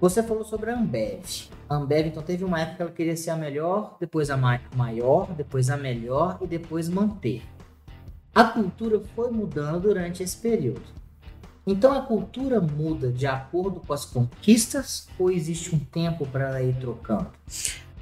Você falou sobre a Ambev. A Ambev, então, teve uma época que ela queria ser a melhor, depois a ma- maior, depois a melhor e depois manter. A cultura foi mudando durante esse período. Então a cultura muda de acordo com as conquistas ou existe um tempo para ela ir trocando?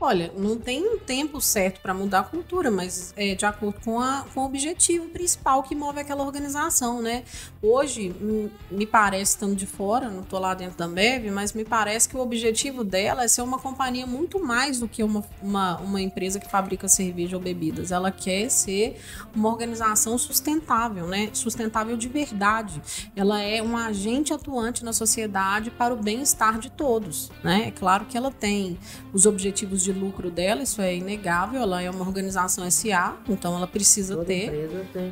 Olha, não tem um tempo certo para mudar a cultura, mas é de acordo com, a, com o objetivo principal que move aquela organização, né? Hoje, hum, me parece, estando de fora, não estou lá dentro da Ambev, mas me parece que o objetivo dela é ser uma companhia muito mais do que uma, uma, uma empresa que fabrica cerveja ou bebidas. Ela quer ser uma organização sustentável, né? Sustentável de verdade. Ela é um agente atuante na sociedade para o bem-estar de todos, né? É claro que ela tem os objetivos de lucro dela, isso é inegável. Ela é uma organização SA, então ela precisa Toda ter.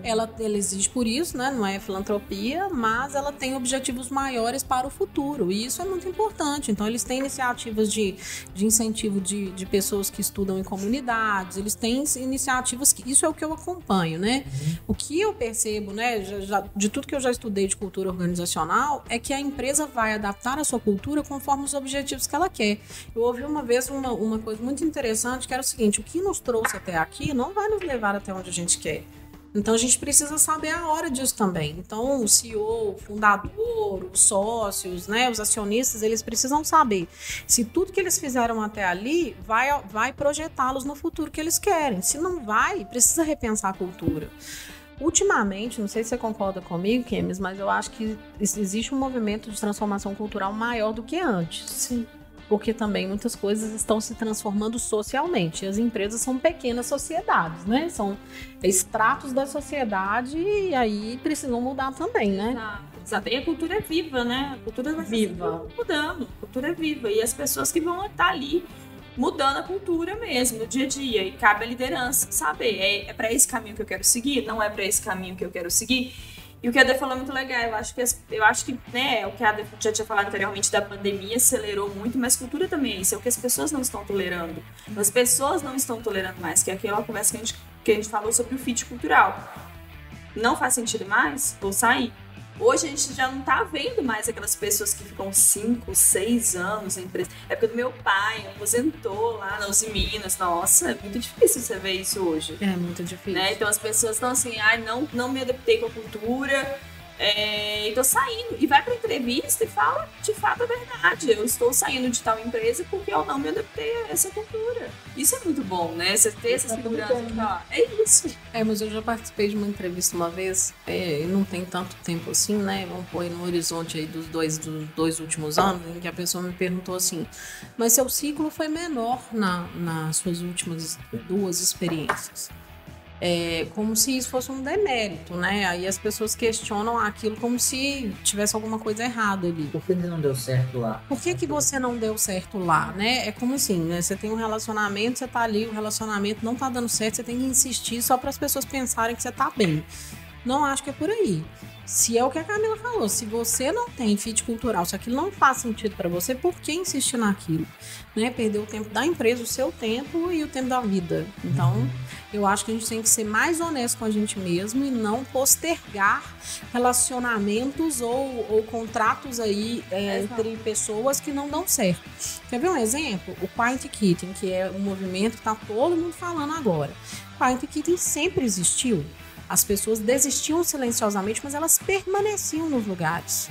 Ela, ela existe por isso, né? Não é filantropia, mas ela tem objetivos maiores para o futuro. E isso é muito importante. Então, eles têm iniciativas de, de incentivo de, de pessoas que estudam em comunidades, eles têm iniciativas que. Isso é o que eu acompanho, né? O que eu percebo, né, já- já- de tudo que eu já estudei de cultura organizacional, é que a empresa vai adaptar a sua cultura conforme os objetivos que ela quer. Eu ouvi uma vez uma, uma coisa muito interessante, que era o seguinte: o que nos trouxe até aqui não vai nos levar até onde a gente quer. Então a gente precisa saber a hora disso também. Então o CEO, o fundador, os sócios, né, os acionistas, eles precisam saber se tudo que eles fizeram até ali vai, vai projetá-los no futuro que eles querem. Se não vai, precisa repensar a cultura. Ultimamente, não sei se você concorda comigo, Kemis, mas eu acho que ex- existe um movimento de transformação cultural maior do que antes. Sim. Porque também muitas coisas estão se transformando socialmente. As empresas são pequenas sociedades, né? São extratos da sociedade e aí precisam mudar também, né? Exato, exato. E a cultura é viva, né? A cultura vai Viva. mudando. A cultura é viva. E as pessoas que vão estar ali mudando a cultura mesmo, no dia a dia. E cabe a liderança saber. É, é para esse caminho que eu quero seguir? Não é para esse caminho que eu quero seguir? E o que a Adê falou é muito legal. Eu acho que, eu acho que né, o que a Adê já tinha falado anteriormente da pandemia acelerou muito, mas cultura também é isso. É o que as pessoas não estão tolerando. As pessoas não estão tolerando mais, que é aquela conversa que a gente, que a gente falou sobre o fit cultural. Não faz sentido mais? Vou sair. Hoje a gente já não tá vendo mais aquelas pessoas que ficam 5, 6 anos na empresa. É porque do meu pai aposentou lá na Uzi Minas. Nossa, é muito difícil você ver isso hoje. É muito difícil. Né? Então as pessoas estão assim, ai, não, não me adaptei com a cultura, é, e tô saindo. E vai pra entrevista e fala de fato a verdade. Eu estou saindo de tal empresa porque eu não me adaptei a essa cultura. Isso é muito bom, né? Você ter essa tudo segurança de né? falar, é isso. É, mas eu já participei de uma entrevista uma vez, é, e não tem tanto tempo assim, né? Vamos pôr no horizonte aí dos dois, dos dois últimos anos, em que a pessoa me perguntou assim, mas seu ciclo foi menor na, nas suas últimas duas experiências. É, como se isso fosse um demérito, né? Aí as pessoas questionam aquilo como se tivesse alguma coisa errada ali. Por que não deu certo lá? Por que, que você não deu certo lá, né? É como assim, né? Você tem um relacionamento, você tá ali, o relacionamento não tá dando certo, você tem que insistir só para as pessoas pensarem que você tá bem. Não acho que é por aí. Se é o que a Camila falou, se você não tem fit cultural, se aquilo não faz sentido para você, por que insistir naquilo? Né? Perder o tempo da empresa, o seu tempo e o tempo da vida. Então, eu acho que a gente tem que ser mais honesto com a gente mesmo e não postergar relacionamentos ou, ou contratos aí é, entre pessoas que não dão certo. Quer ver um exemplo? O Quiet Kitten, que é um movimento que está todo mundo falando agora. Quiet Kitten sempre existiu. As pessoas desistiam silenciosamente, mas elas permaneciam nos lugares.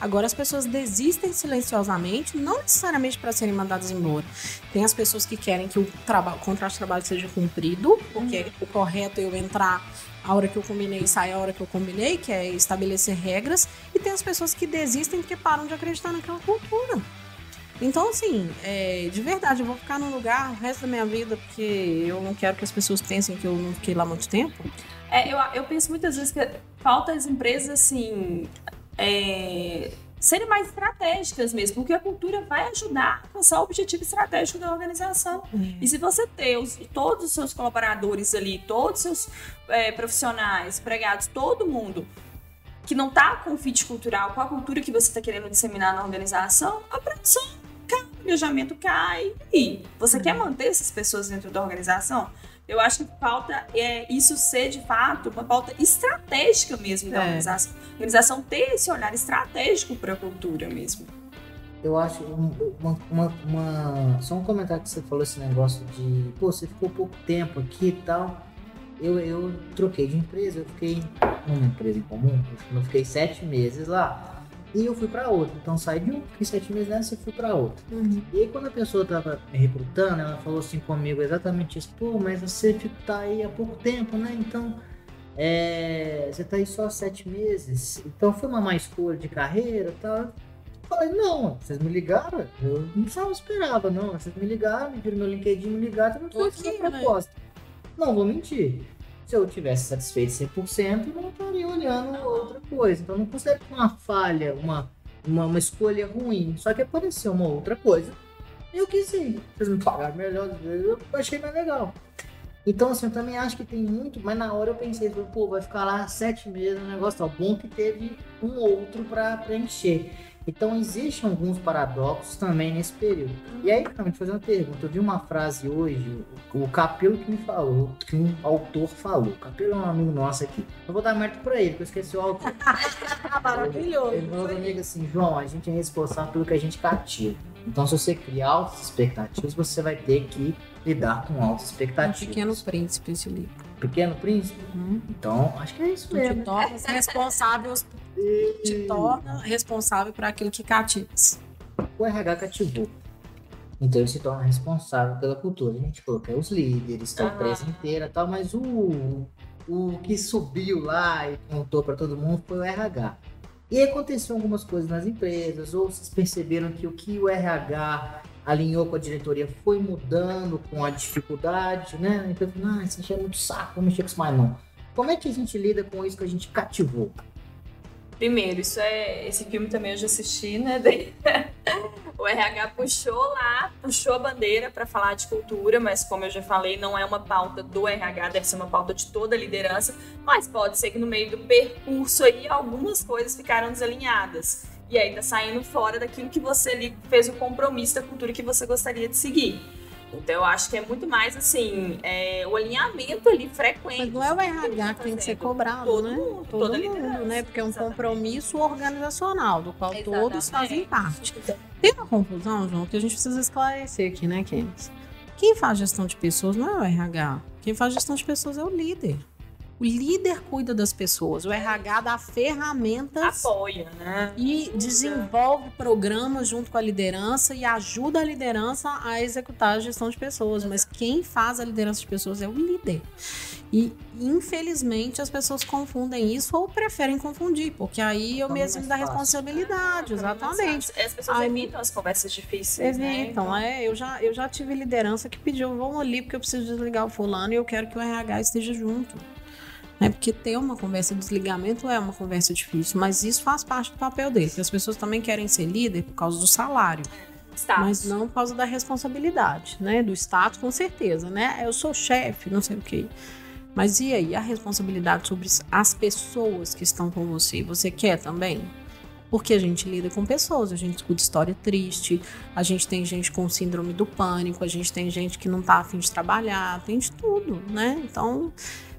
Agora as pessoas desistem silenciosamente, não necessariamente para serem mandadas embora. Tem as pessoas que querem que o, o contrato de trabalho seja cumprido, porque o correto é eu entrar a hora que eu combinei e sair a hora que eu combinei, que é estabelecer regras. E tem as pessoas que desistem porque param de acreditar naquela cultura. Então, assim, é, de verdade, eu vou ficar num lugar o resto da minha vida porque eu não quero que as pessoas pensem que eu não fiquei lá muito tempo. É, eu, eu penso muitas vezes que falta as empresas, assim, é, serem mais estratégicas mesmo, porque a cultura vai ajudar a alcançar o objetivo estratégico da organização. E se você ter os- todos os seus colaboradores ali, todos os seus é, profissionais, empregados, todo mundo que não tá com o fit cultural, com a cultura que você está querendo disseminar na organização, a produção cai, o engajamento cai. E você quer manter essas pessoas dentro da organização? Eu acho que falta é, isso ser, de fato, uma pauta estratégica mesmo da É. organização. A organização ter esse olhar estratégico para a cultura mesmo. Eu acho um- uma, uma, uma- Só um comentário que você falou esse negócio de. Pô, você ficou pouco tempo aqui e tal. Eu, eu troquei de empresa, eu fiquei numa empresa em comum, eu fiquei sete meses lá. E eu fui pra outra. Então saí de um, fiquei sete meses nessa e fui pra outra. E aí quando a pessoa tava me recrutando, ela falou assim comigo exatamente isso, pô, mas você tá aí há pouco tempo, né? Então é, você tá aí só há sete meses, então foi uma má escolha de carreira e tal. Eu falei, não, vocês me ligaram, eu não só esperava, não. Vocês me ligaram, me viram meu LinkedIn, me ligaram, eu não fiz quê, uma né? proposta. Não vou mentir. Se eu tivesse satisfeito 100%, eu não estaria olhando outra coisa. Então não considero uma falha, uma, uma, uma escolha ruim. Só que apareceu uma outra coisa. Eu quis ir. Vocês me pagaram melhor, eu achei mais legal. Então, assim, eu também acho que tem muito, mas na hora eu pensei, pô, vai ficar lá sete meses, um negócio tal. Bom que teve um outro para preencher. Então, existem alguns paradoxos também nesse período. E aí, realmente, fazer uma pergunta. Eu vi uma frase hoje, o o Capelo que me falou, que um autor falou. O Capelo é um amigo nosso aqui. Eu vou dar mérito pra ele, porque eu esqueci o autor. Maravilhoso. Ele falou comigo assim, João, a gente é responsável pelo que a gente cativa. Então, se você criar altas expectativas, você vai ter que lidar com altas Um expectativas. pequeno príncipe esse livro. Pequeno príncipe? Hum. Então, acho que é isso Tu te mesmo. torna responsável, te torna responsável por aquilo que cativas. O RH cativou. Então ele se torna responsável pela cultura. A gente falou que é os líderes, tá a empresa inteira e tal, mas o, o que subiu lá e contou para todo mundo foi o RH. E aí aconteceu algumas coisas nas empresas, ou vocês perceberam que o que o RH alinhou com a diretoria foi mudando com a dificuldade, né? A empresa falou, ah, isso enche muito saco, vamos mexer com isso mais não. Como é que a gente lida com isso que a gente cativou? Primeiro, isso é. Esse filme também eu já assisti, né? O RH puxou lá, puxou a bandeira para falar de cultura, mas como eu já falei, não é uma pauta do RH, deve ser uma pauta de toda a liderança. Mas pode ser que no meio do percurso aí algumas coisas ficaram desalinhadas. E aí tá saindo fora daquilo que você ali fez o compromisso da cultura que você gostaria de seguir. Então eu acho que é muito mais assim, é, o alinhamento ali frequente. Mas não é o RH que tem que ser cobrado, Todo né? mundo, Todo mundo, né? Porque é um Exatamente. compromisso organizacional, do qual todos Exatamente. fazem parte. Tem uma confusão, João, que a gente precisa esclarecer aqui, né, Kenis? Quem faz gestão de pessoas não é o RH. Quem faz gestão de pessoas é o líder. O líder cuida das pessoas. O RH dá ferramentas Apoia, né? e desenvolve programas junto com a liderança e ajuda a liderança a executar a gestão de pessoas. Mas quem faz a liderança de pessoas é o líder. E, infelizmente, as pessoas confundem isso ou preferem confundir, porque aí eu mesmo da fácil. responsabilidade, exatamente. As pessoas Ai, evitam as conversas difíceis, né? Evitam, é. Eu já, eu já tive liderança que pediu, vamos ali porque eu preciso desligar o fulano e eu quero que o RH esteja junto. Né? Porque ter uma conversa de desligamento é uma conversa difícil, mas isso faz parte do papel dele. Porque as pessoas também querem ser líder por causa do salário, Status. mas não por causa da responsabilidade, né? Do status, com certeza, né? Eu sou chefe, não sei o quê. Mas e aí, a responsabilidade sobre as pessoas que estão com você? Você quer também? Porque a gente lida com pessoas, a gente escuta história triste, a gente tem gente com síndrome do pânico, a gente tem gente que não tá afim de trabalhar, tem de tudo, né? Então,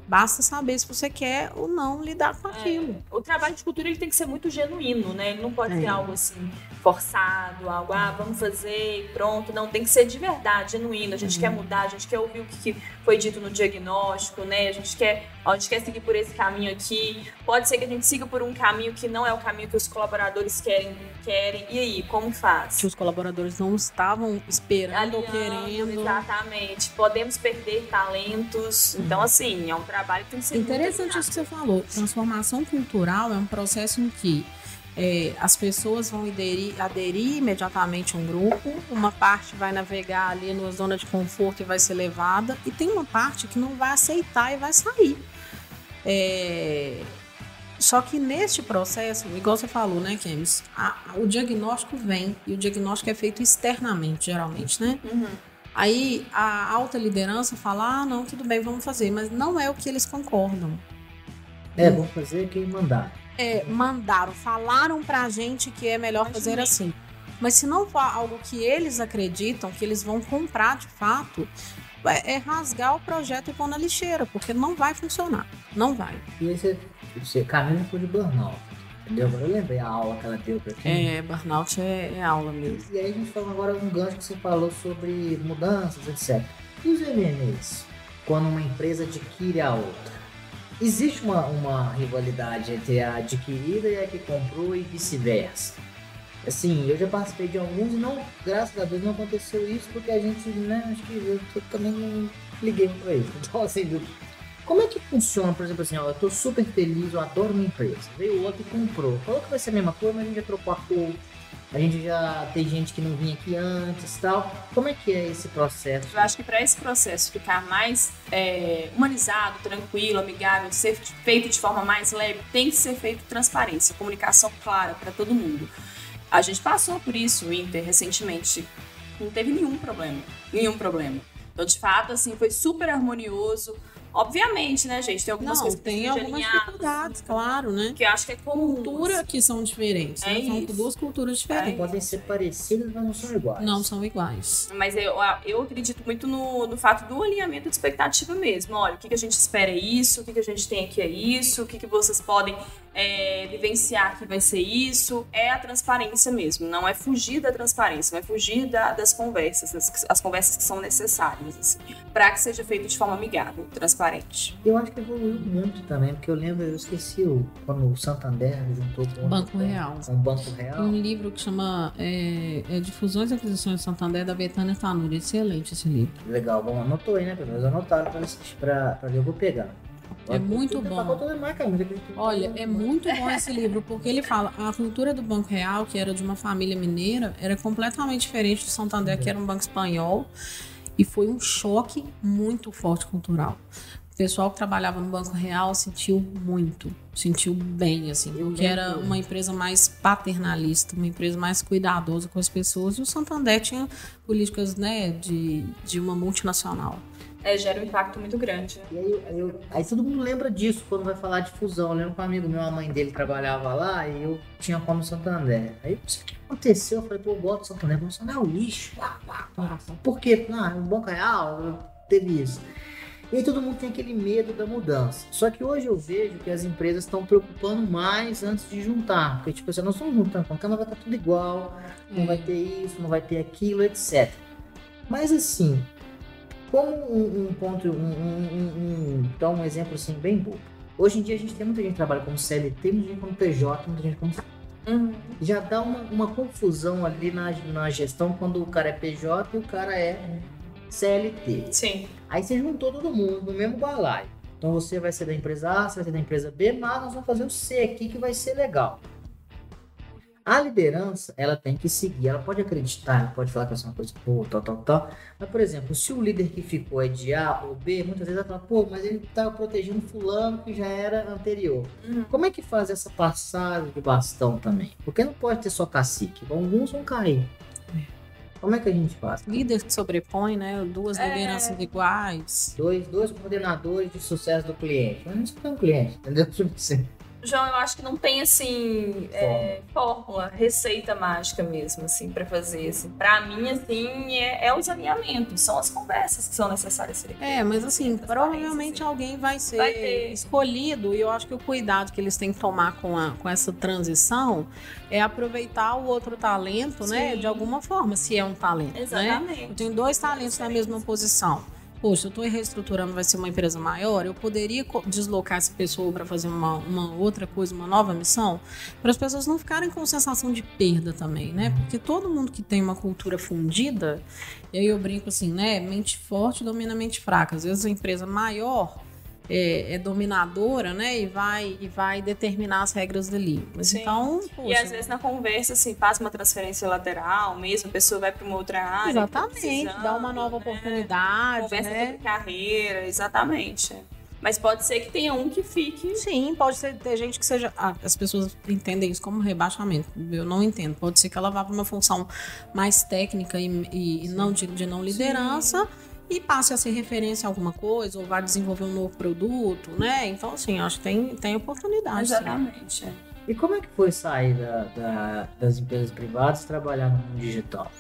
basta saber se você quer ou não lidar com aquilo. O trabalho de cultura ele tem que ser muito genuíno, né? Ele não pode É. ser algo assim forçado, algo, ah, vamos fazer e pronto. Não, tem que ser de verdade, genuíno. A gente Uhum. quer mudar, a gente quer ouvir o que foi dito no diagnóstico, né? A gente quer, a gente quer seguir por esse caminho aqui. Pode ser que a gente siga por um caminho que não é o caminho que os colaboradores querem. querem. E aí, como faz? Que os colaboradores não estavam esperando ou Alinhando, querendo. Exatamente. Podemos perder talentos. Então, assim, é um trabalho que tem que ser Interessante isso que você falou. Transformação cultural é um processo em que é, as pessoas vão aderir, aderir imediatamente a um grupo, uma parte vai navegar ali numa zona de conforto e vai ser levada, e tem uma parte que não vai aceitar e vai sair. É, só que neste processo, igual você falou, né, Kemis, o diagnóstico vem e o diagnóstico é feito externamente, geralmente, né? Uhum. Aí a alta liderança fala: ah, não, tudo bem, vamos fazer, mas não é o que eles concordam. É, vamos fazer quem mandar. É, mandaram, falaram pra gente que é melhor Mas fazer assim. Mas se não for algo que eles acreditam, que eles vão comprar de fato, é é rasgar o projeto e pôr na lixeira, porque não vai funcionar. Não vai. E aí você, caminha por de burnout. Entendeu? Agora eu lembrei a aula que ela deu pra quem. É, burnout é, é aula mesmo. E aí a gente fala agora um gancho que você falou sobre mudanças, etc. E os MMAs? Quando uma empresa adquire a outra. Existe uma, uma rivalidade entre a adquirida e a que comprou e vice-versa. Assim, eu já participei de alguns e não, graças a Deus não aconteceu isso porque a gente, né, acho que eu também não liguei pra isso. Então assim, do- como é que funciona, por exemplo, assim, ó, eu tô super feliz, eu adoro minha empresa. Veio outro e comprou. Falou que vai ser a mesma coisa, mas a gente já trocou a cor. A gente já tem gente que não vinha aqui antes tal. Como é que é esse processo? Eu acho que para esse processo ficar mais é, humanizado, tranquilo, amigável, ser feito de forma mais leve, tem que ser feito transparência, comunicação clara para todo mundo. A gente passou por isso, o Inter, recentemente. Não teve nenhum problema. Nenhum problema. Então, de fato, assim, foi super harmonioso. Obviamente, né, gente? Tem algumas Não, coisas que tem algumas alinhar, dificuldades, claro, né? Que eu acho que é comum. Cultura que são diferentes, É né? São isso. duas culturas diferentes. Podem ser parecidas, mas não são iguais. Não são iguais. Mas eu, eu acredito muito no, no fato do alinhamento de expectativa mesmo. Olha, o que, que a gente espera é isso, o que, que a gente tem aqui é isso, o que, que vocês podem é, vivenciar que vai ser isso. É a transparência mesmo, não é fugir da transparência, não é fugir da- das conversas, as, as conversas que são necessárias, assim, para que seja feito de forma amigável, transparente. Eu acho que evoluiu muito também, porque eu lembro, eu esqueci o, quando o Santander juntou com o Banco Real. Com o Banco Tem Real. um livro que chama é, é Difusões e Aquisições de Santander, da Betânia Tanuri. Excelente esse livro. Legal, vamos anotou aí, né? Pelo menos anotaram pra ver, eu vou pegar. É muito Tudo bom. Tá marca, mas acredito que- Olha, é muito bom esse livro, porque ele fala a cultura do Banco Real, que era de uma família mineira, era completamente diferente do Santander, que era um banco espanhol, e foi um choque muito forte cultural. O pessoal que trabalhava no Banco Real sentiu muito, sentiu bem, assim, porque era uma empresa mais paternalista, uma empresa mais cuidadosa com as pessoas, e o Santander tinha políticas, né, de, de uma multinacional. É, gera um impacto muito grande. E aí, eu- aí todo mundo lembra disso quando vai falar de fusão. Eu lembro que um amigo meu, a mãe dele trabalhava lá e eu tinha como Santander. Aí não sei o que aconteceu, eu falei, pô, eu Santander, mas o Santander é um lixo. Por quê? Ah, o Banco Real teve isso. E aí todo mundo tem aquele medo da mudança. Só que hoje eu vejo que as empresas estão preocupando mais antes de juntar. Porque, tipo assim, nós estamos juntando com a câmera, vai estar tudo igual, não vai ter isso, não vai ter aquilo, etc. Mas assim, como um, um ponto, um, um, um, dar um exemplo assim bem bobo. Hoje em dia a gente tem muita gente que trabalha como CLT, muita gente como PJ, muita gente como Uhum. já dá uma, uma confusão ali na, na gestão quando o cara é PJ e o cara é CLT. Sim. Aí você juntou todo mundo no mesmo balaio. Então você vai ser da empresa A, você vai ser da empresa B, mas nós vamos fazer o C aqui que vai ser legal. A liderança, ela tem que seguir, ela pode acreditar, ela pode falar que vai ser uma coisa boa, tal, tal, tal. Mas, por exemplo, se o líder que ficou é de A ou B, muitas vezes ela fala, pô, mas ele tá protegendo fulano que já era anterior. Uhum. Como é que faz essa passagem de bastão também? Porque não pode ter só cacique, alguns vão cair. Como é que a gente faz? Líder que sobrepõe, né? Duas É. lideranças iguais. Dois, dois coordenadores de sucesso do cliente. Mas não tem um cliente, entendeu? Assim. João, eu acho que não tem assim é, fórmula, receita mágica mesmo, assim, pra fazer. Assim. Pra mim, assim, é, é os alinhamentos, são as conversas que são necessárias serem É, mas assim, provavelmente assim. alguém vai ser Vai escolhido e eu acho que o cuidado que eles têm que tomar com, a, com essa transição é aproveitar o outro talento, né? Sim. De alguma forma, se é um talento, né? Exatamente. Eu tenho dois talentos na mesma posição. Poxa, eu estou reestruturando, vai ser uma empresa maior. Eu poderia deslocar essa pessoa para fazer uma, uma outra coisa, uma nova missão, para as pessoas não ficarem com sensação de perda também, né? Porque todo mundo que tem uma cultura fundida, e aí eu brinco assim, né? Mente forte domina mente fraca. Às vezes a empresa maior é, é dominadora, né? E vai, e vai determinar as regras dali. Mas Sim. então. E poxa, às vezes na conversa, assim, faz uma transferência lateral mesmo, a pessoa vai para uma outra área. Exatamente, tá dá uma nova né? oportunidade. Conversa né? sobre carreira, exatamente. Mas pode ser que tenha um que fique. Sim, pode ser, ter gente que seja. ah, as pessoas entendem isso como rebaixamento. Eu não entendo. Pode ser que ela vá para uma função mais técnica e, e- e não de, de não liderança e passe a ser referência a alguma coisa ou vá desenvolver um novo produto, né? Então, assim, acho que tem, tem oportunidade. Exatamente. é. E como é que foi sair da- da- das empresas privadas e trabalhar no mundo digital?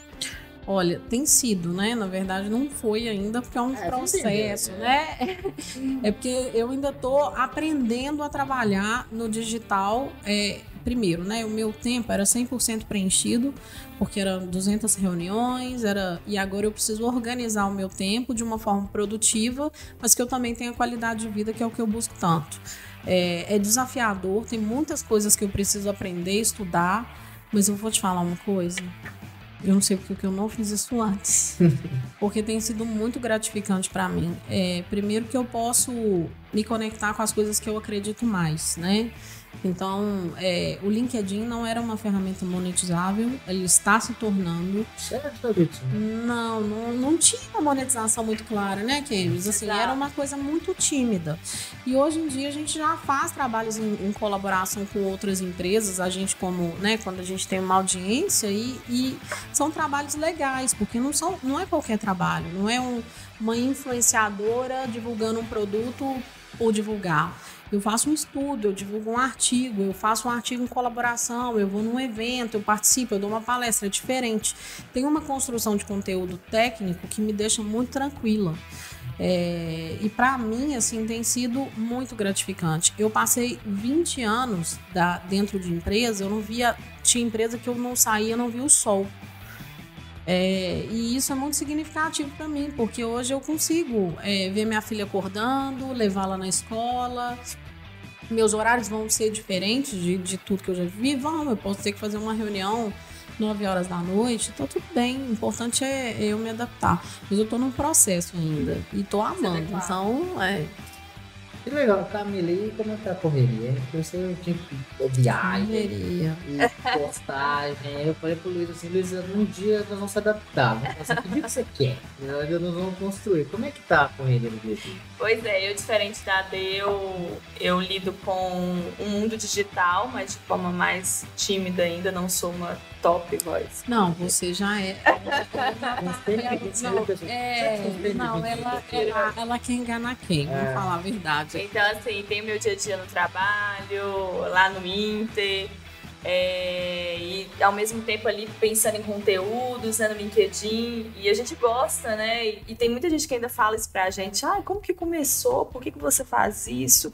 Olha, tem sido, né? Na verdade, não foi ainda, porque é um É, processo, né? É porque eu ainda tô aprendendo a trabalhar no digital. é, primeiro, né? O meu tempo era 100% preenchido, porque eram 200 reuniões, era e agora eu preciso organizar o meu tempo de uma forma produtiva, mas que eu também tenha qualidade de vida, que é o que eu busco tanto. É, é desafiador, tem muitas coisas que eu preciso aprender, estudar, mas eu vou te falar uma coisa. Eu não sei porque eu não fiz isso antes. porque tem sido muito gratificante para mim. É, primeiro que eu posso me conectar com as coisas que eu acredito mais, né? Então, é, o LinkedIn não era uma ferramenta monetizável, ele está se tornando. Sério, Fabrício? Não, não, não tinha uma monetização muito clara, né, Kemis? Assim, Exato. era uma coisa muito tímida. E hoje em dia a gente já faz trabalhos em, em colaboração com outras empresas, a gente como, né, quando a gente tem uma audiência e, e são trabalhos legais, porque não, são, não é qualquer trabalho, não é um- uma influenciadora divulgando um produto por divulgar. Eu faço um estudo, eu divulgo um artigo, eu faço um artigo em colaboração, eu vou num evento, eu participo, eu dou uma palestra, é diferente. Tem uma construção de conteúdo técnico que me deixa muito tranquila. É, e para mim, assim, tem sido muito gratificante. Eu passei 20 anos da, dentro de empresa, eu não via. Tinha empresa que eu não saía, não via o sol. É, e isso é muito significativo para mim, porque hoje eu consigo é, ver minha filha acordando, levá-la na escola. Meus horários vão ser diferentes de, de tudo que eu já vi. Vão, eu posso ter que fazer uma reunião 9 horas da noite, tá tudo bem. O importante é eu me adaptar. Mas eu tô num processo ainda e tô amando. Então, é. Que legal, Camila, e como é que tá a correria? Você tinha que viagem e postagem. Eu falei pro Luiz assim, Luiz, num dia nós vamos se adaptar. Vamos fazer o que dia que você quer. Nós nós vamos construir. Como é que tá a correria do dia? Pois é, eu, diferente da D, eu, eu lido com o mundo digital, mas de forma mais tímida ainda, não sou uma top voice. Não, você já é. Não, É, não, ela, ela, ela quer enganar quem? Vamos É. falar a verdade. Então, assim, tem o meu dia a dia no trabalho, lá no Inter, é, e ao mesmo tempo ali pensando em conteúdos né, no LinkedIn, e a gente gosta, né? E, e tem muita gente que ainda fala isso pra gente, ai, como que começou? Por que, que você faz isso?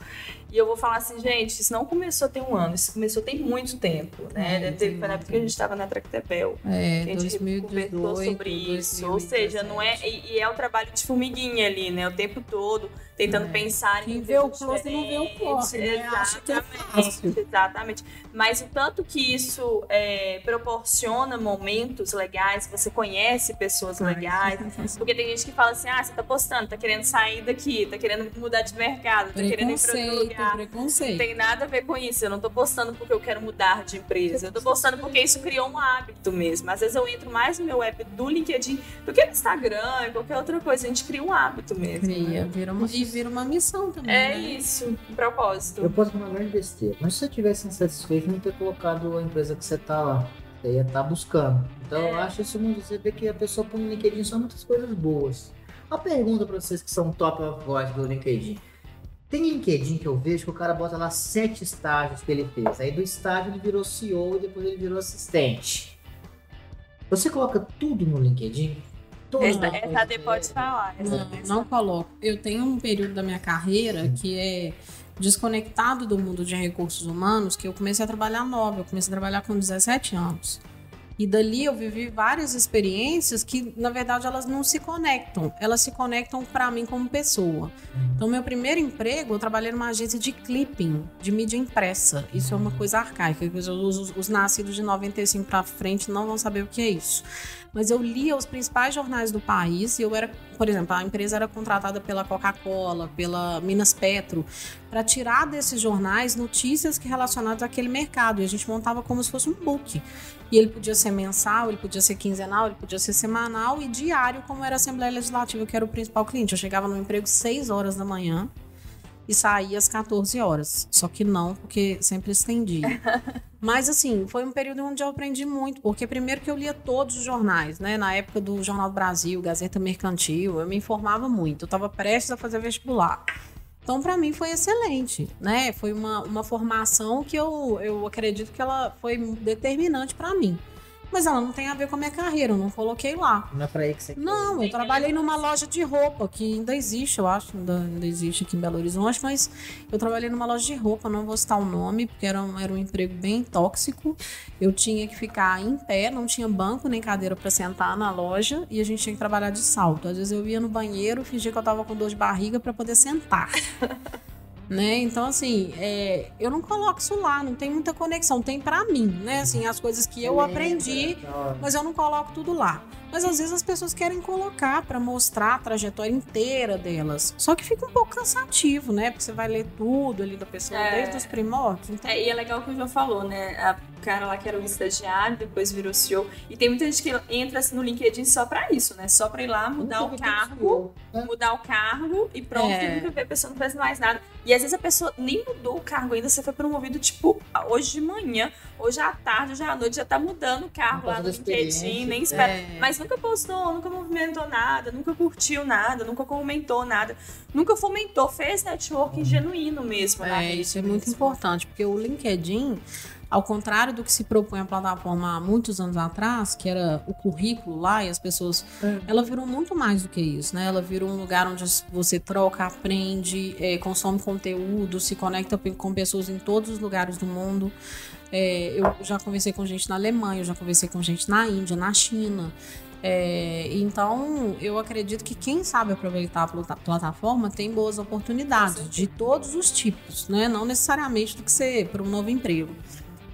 E eu vou falar assim, gente, isso não começou tem um ano, isso começou tem muito tempo, né? É, ter- foi na época que a gente estava na Tractebel. É, A gente conversou 2018, sobre isso. Ou seja, não é. E, e é o trabalho de formiguinha ali, né? O tempo todo, tentando É. pensar em Quem vê o close não vê o close, né? é Exatamente, fácil. exatamente. Mas o tanto que isso é, proporciona momentos legais, você conhece pessoas legais. Porque tem gente que fala assim: ah, você tá postando, tá querendo sair daqui, tá querendo mudar de mercado, tá querendo ir pra outro lugar. Não preconceito. tem nada a ver com isso. Eu não tô postando porque eu quero mudar de empresa. Eu tô postando porque isso criou um hábito mesmo. Às vezes eu entro mais no meu app do LinkedIn do que no Instagram e qualquer outra coisa. A gente cria um hábito mesmo. Cria, né? vira uma, e vira uma missão também. É né? isso, um propósito. Eu posso falar uma grande besteira, mas se você tivesse insatisfeito, não ter colocado a empresa que você tá lá. Você ia estar buscando. Então eu É. acho isso muito. Você vê que a pessoa põe no LinkedIn só muitas coisas boas. Uma pergunta pra vocês que são top of voice do LinkedIn. Tem LinkedIn que eu vejo que o cara bota lá sete estágios que ele fez. Aí do estágio ele virou CEO e depois ele virou assistente. Você coloca tudo no LinkedIn? Todas Essa, essa coisas D que- pode falar. Não, não coloco. Eu tenho um período da minha carreira que é desconectado do mundo de recursos humanos, que eu comecei a trabalhar nova, eu comecei a trabalhar com 17 anos. E dali eu vivi várias experiências que, na verdade, elas não se conectam. Elas se conectam para mim como pessoa. Então, meu primeiro emprego, eu trabalhei numa agência de clipping, de mídia impressa. Isso é uma coisa arcaica. Os, os- os nascidos de 95 para frente não vão saber o que é isso. Mas eu lia os principais jornais do país e eu era por exemplo, a empresa era contratada pela Coca-Cola, pela Minas Petro, para tirar desses jornais notícias que relacionadas àquele mercado. E a gente montava como se fosse um book. E ele podia ser mensal, ele podia ser quinzenal, ele podia ser semanal e diário, como era a Assembleia Legislativa, que era o principal cliente. Eu chegava no emprego 6 horas da manhã e saía às 14 horas. Só que não, porque sempre estendia. Mas assim, foi um período onde eu aprendi muito, porque primeiro que eu lia todos os jornais, né? Na época do Jornal do Brasil, Gazeta Mercantil, eu me informava muito. Eu estava prestes a fazer vestibular. Então, para mim, foi excelente, né? Foi uma, uma formação que eu, eu acredito que ela foi determinante para mim. Mas ela não tem a ver com a minha carreira, eu não coloquei lá. Não é pra aí que você Não, eu trabalhei numa loja de roupa, que ainda existe, eu acho, ainda, ainda existe aqui em Belo Horizonte, mas eu trabalhei numa loja de roupa, não vou citar o nome, porque era um, era um emprego bem tóxico. Eu tinha que ficar em pé, não tinha banco nem cadeira para sentar na loja, e a gente tinha que trabalhar de salto. Às vezes eu ia no banheiro, fingia que eu tava com dor de barriga para poder sentar. né? Então, assim, é, eu não coloco isso lá, não tem muita conexão, tem para mim, né? Assim, as coisas que eu aprendi, mas eu não coloco tudo lá. Mas às vezes as pessoas querem colocar para mostrar a trajetória inteira delas. Só que fica um pouco cansativo, né? Porque você vai ler tudo ali da pessoa, É. desde os primórdios. Então, É, e é legal o que o João falou, né? A- O cara lá que era um estagiário, depois virou CEO. E tem muita gente que entra assim, no LinkedIn só pra isso, né? Só pra ir lá, mudar o cargo, mudar o cargo e pronto, É. e nunca vê a pessoa não faz mais nada. E às vezes a pessoa nem mudou o cargo ainda, você foi promovido, tipo, hoje de manhã, hoje à tarde, hoje à noite, já tá mudando o cargo Por lá no LinkedIn, nem espera. É. Mas nunca postou, nunca movimentou nada, nunca curtiu nada, nunca comentou nada, nunca fomentou, fez networking genuíno mesmo. na É, isso é muito mesmo. importante, porque o LinkedIn, ao contrário do que se propõe a plataforma há muitos anos atrás, que era o currículo lá e as pessoas. É. Ela virou muito mais do que isso, né? Ela virou um lugar onde você troca, aprende, é, consome conteúdo, se conecta com pessoas em todos os lugares do mundo. É, eu já conversei com gente na Alemanha, eu já conversei com gente na Índia, na China. É, então, eu acredito que quem sabe aproveitar a plata- plataforma tem boas oportunidades de todos os tipos, né? Não necessariamente do que ser para um novo emprego.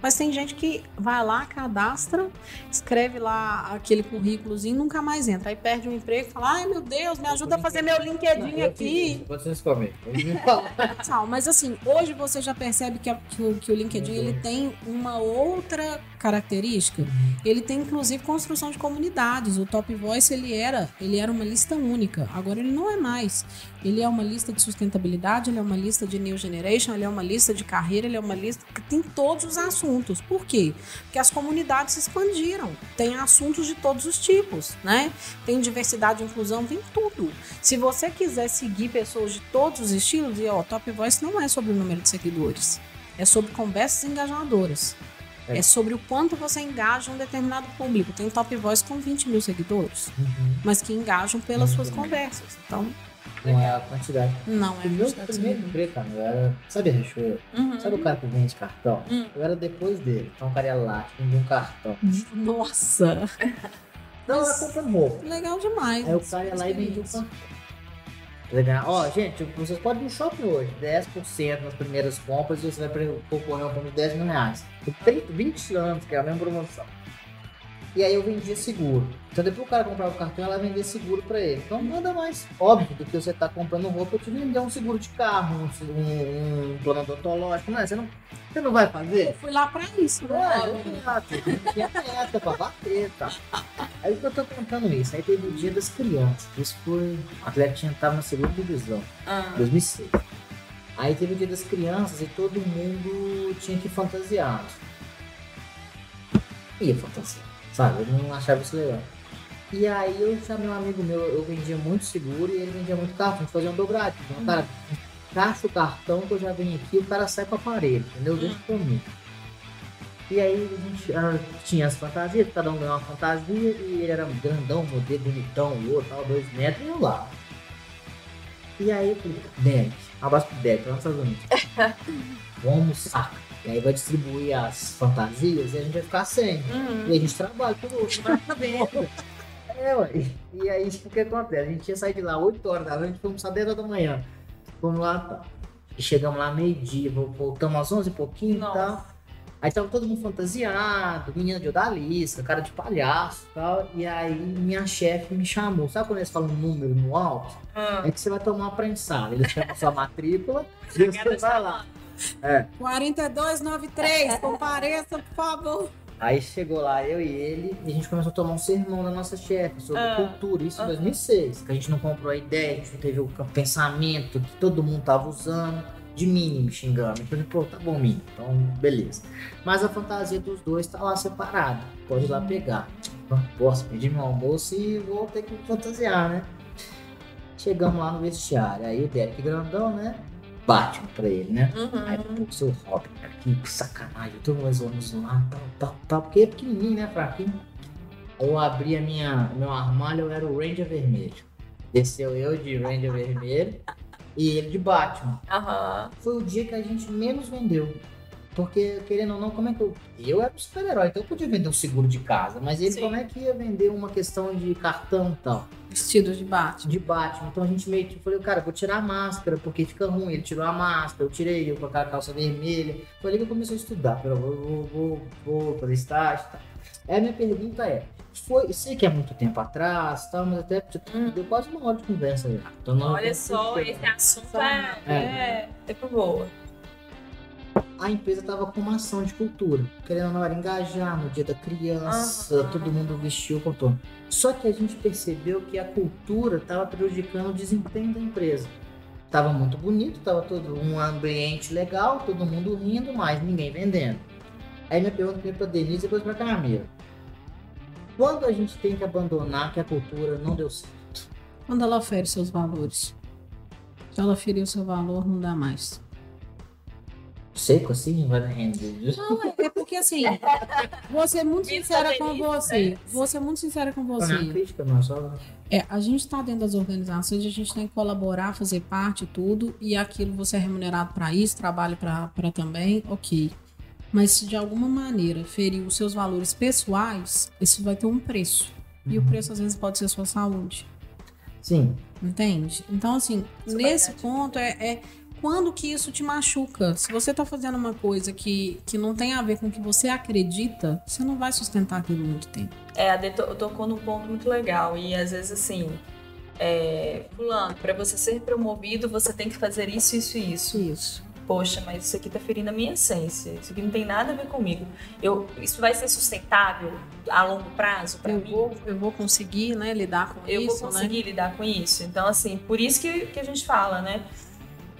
Mas tem gente que vai lá, cadastra, escreve lá aquele currículozinho e nunca mais entra. Aí perde o emprego e fala: ai meu Deus, me ajuda a fazer meu LinkedIn aqui. Pode ser comigo. Pode me falar. Tal. Mas assim, hoje você já percebe que, a- que o, que o LinkedIn ele tem uma outra característica. Ele tem inclusive construção de comunidades. O Top Voice ele era, ele era uma lista única. Agora ele não é mais. Ele é uma lista de sustentabilidade, ele é uma lista de new generation, ele é uma lista de carreira, ele é uma lista que tem todos os assuntos. Por quê? Porque as comunidades se expandiram. Tem assuntos de todos os tipos, né? Tem diversidade e inclusão, tem tudo. Se você quiser seguir pessoas de todos os estilos, e ó, Top Voice não é sobre o número de seguidores. É sobre conversas engajadoras. É. É. sobre o quanto você engaja um determinado público. Tem Top Voice com 20 mil seguidores, Uhum. mas que engajam pelas suas Uhum. conversas. Então, Não é a quantidade. não é O meu quantidade de primeiro emprego, cara, eu era. Sabe a Richoeira? Uhum. Sabe o cara que vende cartão? Hum. Eu era depois dele. Então o cara ia lá, vendia um cartão. Nossa, Não, era comprando roupa. legal demais. Aí o cara ia lá e vendia um cartão. Ó, gente, vocês podem ir no shopping hoje, 10% nas primeiras compras e você vai concorrer a um prêmio de 10 mil reais. Por 30, 20 anos, que é a mesma promoção. E aí eu vendia seguro. Então depois o cara comprava o cartão, ela vendia seguro pra ele. Então nada mais óbvio do que você tá comprando roupa, eu te vender um seguro de carro, um, um, um plano odontológico. Não é? Você não, você não vai fazer? Eu fui lá pra isso. né? É, exato. Tinha meta pra bater, tá? Aí que eu tô contando isso. Aí teve o dia das crianças. Isso foi. A Atletinha tava na segunda divisão, Ah. 2006. Aí teve o dia das crianças e todo mundo tinha que ir fantasiado. Ia fantasiar, sabe? Eu não achava isso legal. E aí eu chamei um amigo meu, eu vendia muito seguro e ele vendia muito cartão. A gente fazia um dobradinho. Então, cara, encaixa o cartão que eu já venho aqui, o cara sai pra parede, entendeu? Deixa comigo. E aí a gente ah, tinha as fantasias, cada um ganhou uma fantasia e ele era grandão, modelo, bonitão, o outro, tal, dois metros, e eu lá. E aí eu falei, Derek, abraço pro Derek, lá nos Estados Unidos. Vamos almoçar. E aí vai distribuir as fantasias e a gente vai ficar sem. Uhum. E a gente trabalha tudo outro, vendo. É, ué. E aí, o que acontece? A gente ia sair de lá 8 horas da noite, fomos às 10 horas da manhã. Fomos lá, tá. E chegamos lá meio-dia, vol- voltamos às 11 e pouquinho e Nossa. tal. Aí tava todo mundo fantasiado, menina de odalisca, cara de palhaço e tal. E aí minha chefe me chamou. Sabe quando eles falam um número no alto? Ah. É que você vai tomar uma prensada. Eles chamam sua matrícula e você vai lá. É. 4293, compareça, por favor. Aí chegou lá eu e ele e a gente começou a tomar um sermão da nossa chefe sobre Ah, cultura, isso em aham. 2006. Que a gente não comprou a ideia, a gente não teve o pensamento que todo mundo tava usando, de mim me xingando. Eu falei, pô, tá bom, Mini, então beleza. Mas a fantasia dos dois tá lá separada, pode ir lá pegar. Então, Posso pedir meu almoço e vou ter que me fantasiar, né? Chegamos lá no vestiário, aí o Derek grandão, né? Batman pra ele, né? Aí, Uhum. pô, seu Robin, cara, que sacanagem, todo mundo zoando zoar, tal, tal, tal, porque é pequenininho, né, fraquinho. Aí eu abri a minha, meu armário, eu era o Ranger Vermelho. Desceu eu de Ranger Vermelho e ele de Batman. Aham. Foi o dia que a gente menos vendeu. Porque, querendo ou não, como é que eu. Eu era um super-herói, então eu podia vender um seguro de casa, mas ele Sim. como é que ia vender uma questão de cartão e tal? Vestido de Batman. de Batman. Então a gente meio que falei, cara, vou tirar a máscara, porque fica ruim. Ele tirou a máscara, eu tirei, eu com a calça vermelha. Foi ali que eu comecei a estudar. Falei, vou, vou, vou, vou fazer estágio e tal. Aí a minha pergunta é, foi, sei que é muito tempo atrás, tal, mas até deu quase uma hora de conversa aí. Então, Olha só, esse assunto é, É. é, é boa. A empresa tava com uma ação de cultura. Querendo ou não, era engajar no dia da criança, Aham. todo mundo vestiu o contorno. Só que a gente percebeu que a cultura estava prejudicando o desempenho da empresa. Tava muito bonito, tava todo um ambiente legal, todo mundo rindo, mas ninguém vendendo. Aí minha pergunta veio pra Denise e depois pra Camila. Quando a gente tem que abandonar que a cultura não deu certo? Quando ela ofere seus valores. Se ela ferir o seu valor, não dá mais. Seco assim, vai render. Não, é, é porque assim, vou ser muito sincera com você. né? Vou ser muito sincera com Não é você. crítica, não, é só. É, a gente está dentro das organizações, a gente tem que colaborar, fazer parte, tudo, e aquilo você é remunerado para isso, trabalho para também, ok. Mas se de alguma maneira ferir os seus valores pessoais, isso vai ter um preço. E o preço às vezes pode ser sua saúde. Sim, Entende? Então, assim, Isso é nesse ponto é, é quando que isso te machuca. Se você tá fazendo uma coisa que, que não tem a ver com o que você acredita, você não vai sustentar aquilo muito tempo. É, a Dê to- tocou num ponto muito legal. E às vezes assim, é, fulano, pra você ser promovido, você tem que fazer isso, isso e isso. Isso. Poxa, mas isso aqui tá ferindo a minha essência. Isso aqui não tem nada a ver comigo. Eu, isso vai ser sustentável a longo prazo pra Eu mim? vou, eu vou conseguir, né, lidar com eu isso, vou né? conseguir lidar com isso. Então, assim, por isso que, que a gente fala, né?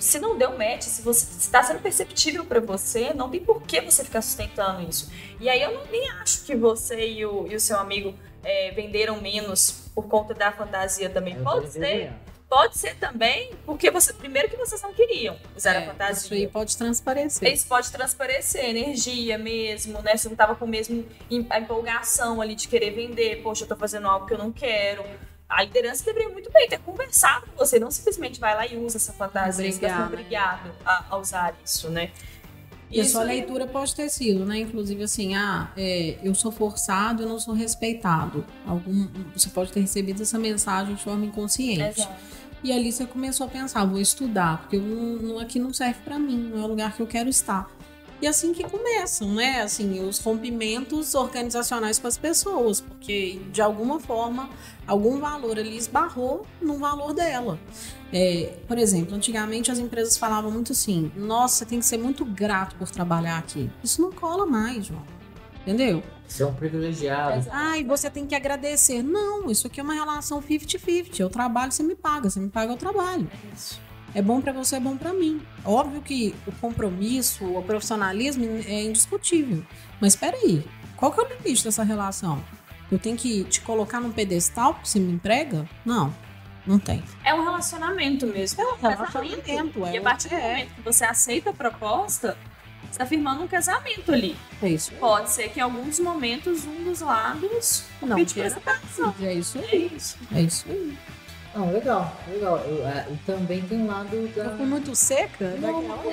Se não deu match, se você está sendo perceptível para você, não tem por que você ficar sustentando isso. E aí eu não, nem acho que você e o, e o seu amigo é, venderam menos por conta da fantasia também. eu Pode ser, pode ser também, porque você primeiro que vocês não queriam usar a É, fantasia. isso aí pode transparecer. Isso pode transparecer, energia mesmo, né? Você não tava com mesmo a empolgação ali de querer vender, poxa, eu tô fazendo algo que eu não quero. A liderança deveria muito bem ter conversado com você, não simplesmente vai lá e usa essa fantasia, você vai ser Obrigada. obrigado a, a usar isso, né? E a Isso sua aí- leitura pode ter sido, né? Inclusive assim, ah, é, eu sou forçado, eu não sou respeitado. Algum, você pode ter recebido essa mensagem de forma inconsciente. Exato. E ali você começou a pensar, vou estudar, porque eu não, aqui não serve pra mim, não é o lugar que eu quero estar. E assim que começam, né? Assim, os rompimentos organizacionais com as pessoas, porque de alguma forma algum valor ali esbarrou no valor dela. É, por exemplo, antigamente as empresas falavam muito assim: nossa, você tem que ser muito grato por trabalhar aqui. Isso não cola mais, João. Entendeu? Você é um privilegiado. Ai, você tem que agradecer. Não, isso aqui é uma relação 50-50. Eu trabalho, você me paga. Você me paga, eu trabalho. É bom pra você, é bom pra mim. Óbvio que o compromisso, o profissionalismo é indiscutível. Mas espera aí, qual que é o limite dessa relação? Eu tenho que te colocar num pedestal porque você me emprega? Não, não tem. É um relacionamento mesmo. É um relacionamento, é E a partir do é. momento que você aceita a proposta, você tá firmando um casamento ali. É isso. Pode ser que em alguns momentos um dos lados Não queira. essa. É isso É aí. isso. É isso aí. Não, legal, legal. Eu, é, e também tem um lado da. Eu fui muito seca? Não, não, Foi.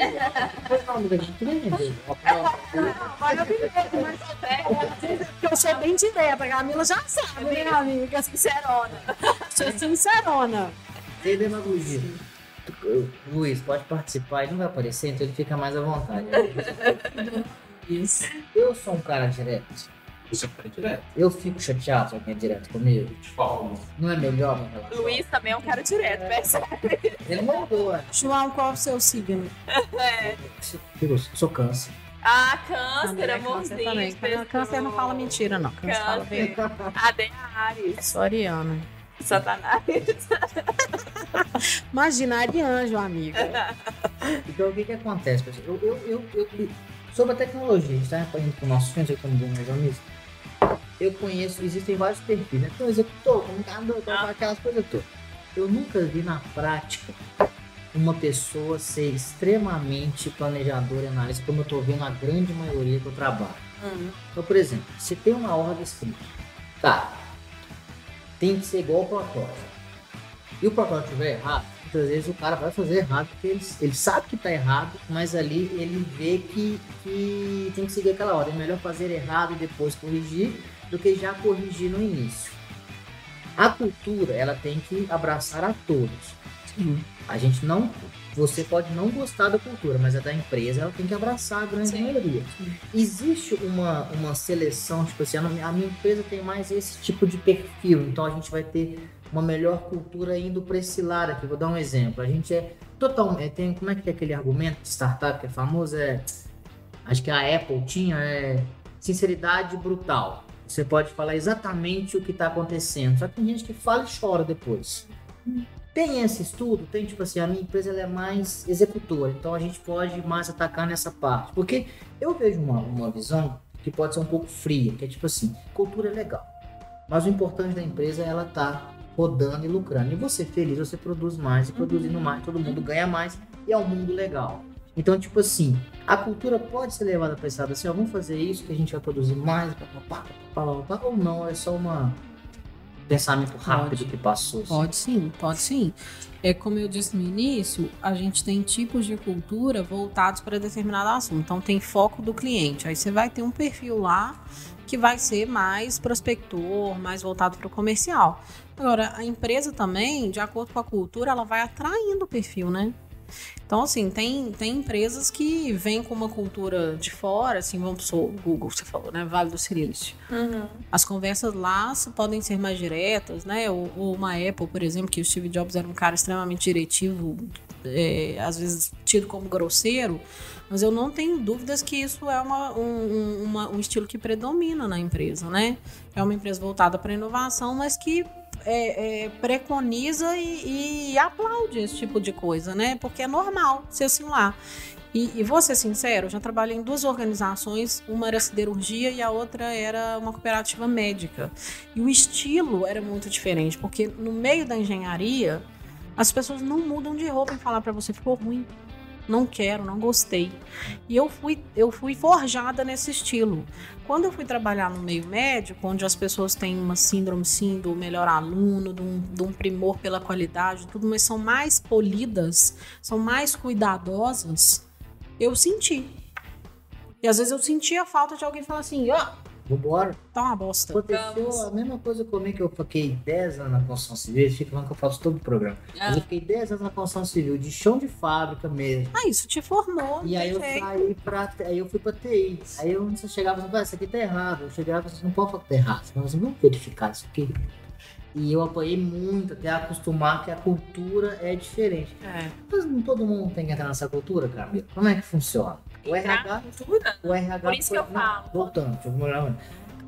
Vai ouvir, mas porque eu sou bem direta, a Camila já sabe, né, amiga? Sincerona. Sou sincerona. Sem demagogia. Luiz, pode participar, ele não vai aparecer, então ele fica mais à vontade. Isso. Eu sou um cara direto. Você é direto. Eu fico chateado se alguém é direto comigo. Tipo, Não é melhor minha relação? Luiz também é um cara direto, percebe? Ele mandou, né? João, qual é o seu signo? É. Eu sou câncer. Ah, câncer, é amorzinho. também. Câncer não fala mentira, não. Câncer fala Câncer. verdade. A Dea Ares. Sou ariana. Satanás. Imagina, arianjo, amiga. Então o que que acontece, pessoal? Eu, eu, eu, eu- sobre a tecnologia, a gente tá indo com o nosso filme, como bom mais amigos. Eu conheço, existem vários perfis, né? Tem um executor, comunicador, Ah. aquelas coisas todas. Eu nunca vi na prática uma pessoa ser extremamente planejadora e analista, como eu tô vendo a grande maioria que eu trabalho. Hum. Então, por exemplo, se tem uma ordem escrita, tá, tem que ser igual ao protótipo. E o protótipo estiver errado, muitas vezes o cara vai fazer errado, porque ele, ele sabe que tá errado, mas ali ele vê que, que tem que seguir aquela ordem. É melhor fazer errado e depois corrigir do que já corrigir no início. A cultura, ela tem que abraçar a todos. Sim. A gente não. Você pode não gostar da cultura, mas a da empresa ela tem que abraçar a grande Sim. maioria. Existe uma, uma seleção, tipo assim, a minha a minha empresa tem mais esse tipo de perfil, então a gente vai ter uma melhor cultura indo para esse lado aqui. Vou dar um exemplo. A gente é totalmente. Tem, como é que é aquele argumento de startup que é famoso? É, acho que a Apple tinha, é sinceridade brutal. Você pode falar exatamente o que está acontecendo, só que tem gente que fala e chora depois. Tem esse estudo, tem tipo assim, a minha empresa é mais executora, então a gente pode mais atacar nessa parte. Porque eu vejo uma, uma visão que pode ser um pouco fria, que é tipo assim, cultura é legal. Mas o importante da empresa é ela tá rodando e lucrando. E você feliz, você produz mais, e produzindo mais, todo mundo ganha mais, e é um mundo legal. Então, tipo assim, a cultura pode ser levada para esse lado assim, ó, vamos fazer isso que a gente vai produzir mais, pá, pá, pá, ou não, é só uma pensamento rápido Pode. que passou. assim. Pode sim, pode sim. É como eu disse no início, a gente tem tipos de cultura voltados para determinado assunto. Então tem foco do cliente. Aí você vai ter um perfil lá que vai ser mais prospector, mais voltado para o comercial. Agora, a empresa também, de acordo com a cultura, ela vai atraindo o perfil, né? Então, assim, tem, tem empresas que vêm com uma cultura de fora, assim, vamos supor, Google, você falou, né? Vale do Silício. Uhum. As conversas lá podem ser mais diretas, né? Ou, ou uma Apple, por exemplo, que o Steve Jobs era um cara extremamente diretivo, é, às vezes tido como grosseiro, mas eu não tenho dúvidas que isso é uma, um, um- uma- um estilo que predomina na empresa, né? É uma empresa voltada para inovação, mas que é, é, preconiza e, e aplaude esse tipo de coisa, né? Porque é normal ser assim lá. E, e vou ser sincero, eu já trabalhei em duas organizações, uma era siderurgia e a outra era uma cooperativa médica. E o estilo era muito diferente, porque no meio da engenharia, as pessoas não mudam de roupa e falar para você ficou ruim. Não quero, não gostei. E eu fui, eu fui forjada nesse estilo. Quando eu fui trabalhar no meio médico, onde as pessoas têm uma síndrome sim do melhor aluno, de um, de um primor pela qualidade, tudo, mas são mais polidas, são mais cuidadosas, eu senti. E às vezes eu sentia a falta de alguém falar assim, ó, Vambora. tá uma bosta. Aconteceu Vamos. a mesma coisa comigo que eu fiquei 10 anos na construção civil, eles ficam falando que eu faço todo o programa. Mas eu fiquei 10 anos na construção civil, de chão de fábrica mesmo. Ah, isso te formou. E aí eu saí pra. Aí eu fui pra TI. Aí eu você chegava e falava, "Ah, isso aqui tá errado. Eu chegava e falava, você não pode falar que tá errado. Você falava assim, vamos verificar isso aqui. E eu apanhei muito até acostumar que a cultura é diferente. É. Mas não todo mundo tem que entrar nessa cultura, Camila. Como é que funciona? O RH? O RH Por isso que eu não, falo. Voltando, deixa eu melhorar.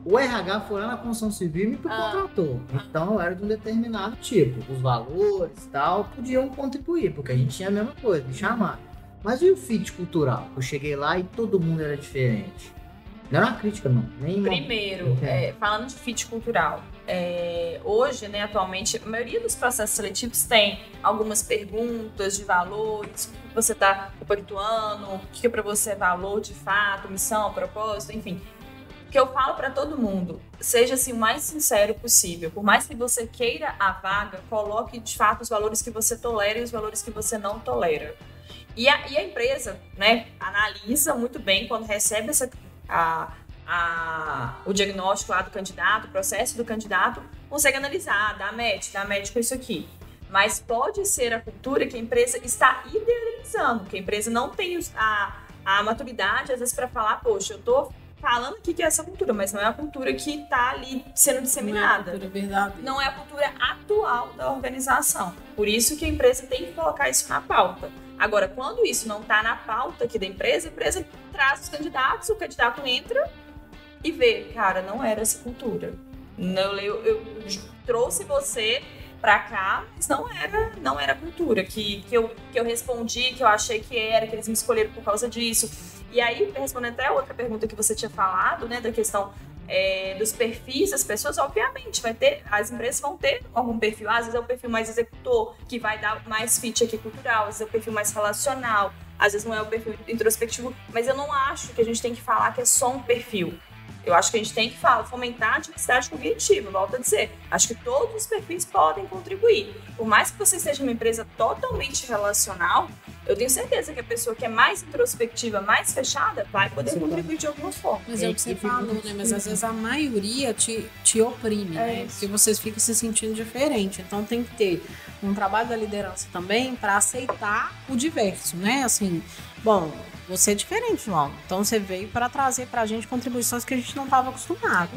O RH foi lá na construção civil e me Ah. contratou. Então eu era de um determinado tipo. Os valores e tal podiam contribuir, porque a gente tinha a mesma coisa, me chamaram. Mas e o fit cultural? Eu cheguei lá e todo mundo era diferente. Não era uma crítica, não. Nem Primeiro, é, falando de fit cultural, é, hoje, né, atualmente, a maioria dos processos seletivos tem algumas perguntas de valores, você está compactuando, o que é para você valor de fato, missão, propósito, enfim. Que eu falo para todo mundo, seja assim o mais sincero possível. Por mais que você queira a vaga, coloque de fato os valores que você tolera e os valores que você não tolera. E a, e a empresa, né, analisa muito bem quando recebe essa, a, a- o diagnóstico lá do candidato, o processo do candidato, consegue analisar, dá match, dá match com isso aqui. Mas pode ser a cultura que a empresa está idealizando, que a empresa não tem a, a maturidade, às vezes, para falar, poxa, eu tô falando aqui que é essa cultura, mas não é a cultura que tá ali sendo disseminada. Não é a cultura verdadeira. Não é a cultura atual da organização. Por isso que a empresa tem que colocar isso na pauta. Agora, quando isso não está na pauta aqui da empresa, a empresa traz os candidatos, o candidato entra e vê, cara, não era essa cultura. Não, eu, eu trouxe você para cá, mas não era, não era cultura que, que, eu, que eu respondi, que eu achei que era, que eles me escolheram por causa disso. E aí, respondendo até outra pergunta que você tinha falado, né, da questão é, dos perfis das pessoas, obviamente, vai ter, as empresas vão ter algum perfil. Às vezes é o perfil mais executor, que vai dar mais fit aqui cultural, às vezes é o perfil mais relacional, às vezes não é o perfil introspectivo, mas eu não acho que a gente tem que falar que é só um perfil. Eu acho que a gente tem que falar, fomentar a diversidade cognitiva, volto a dizer. Acho que todos os perfis podem contribuir. Por mais que você seja uma empresa totalmente relacional, eu tenho certeza que a pessoa que é mais introspectiva, mais fechada, vai poder contribuir de alguma forma. Mas é o que você falou, né? Mas às vezes a maioria te, te oprime, é né? Isso. Porque vocês ficam se sentindo diferente. Então tem que ter um trabalho da liderança também para aceitar o diverso, né? Assim, bom, você é diferente, João. Então você veio para trazer para a gente contribuições que a gente não estava acostumado.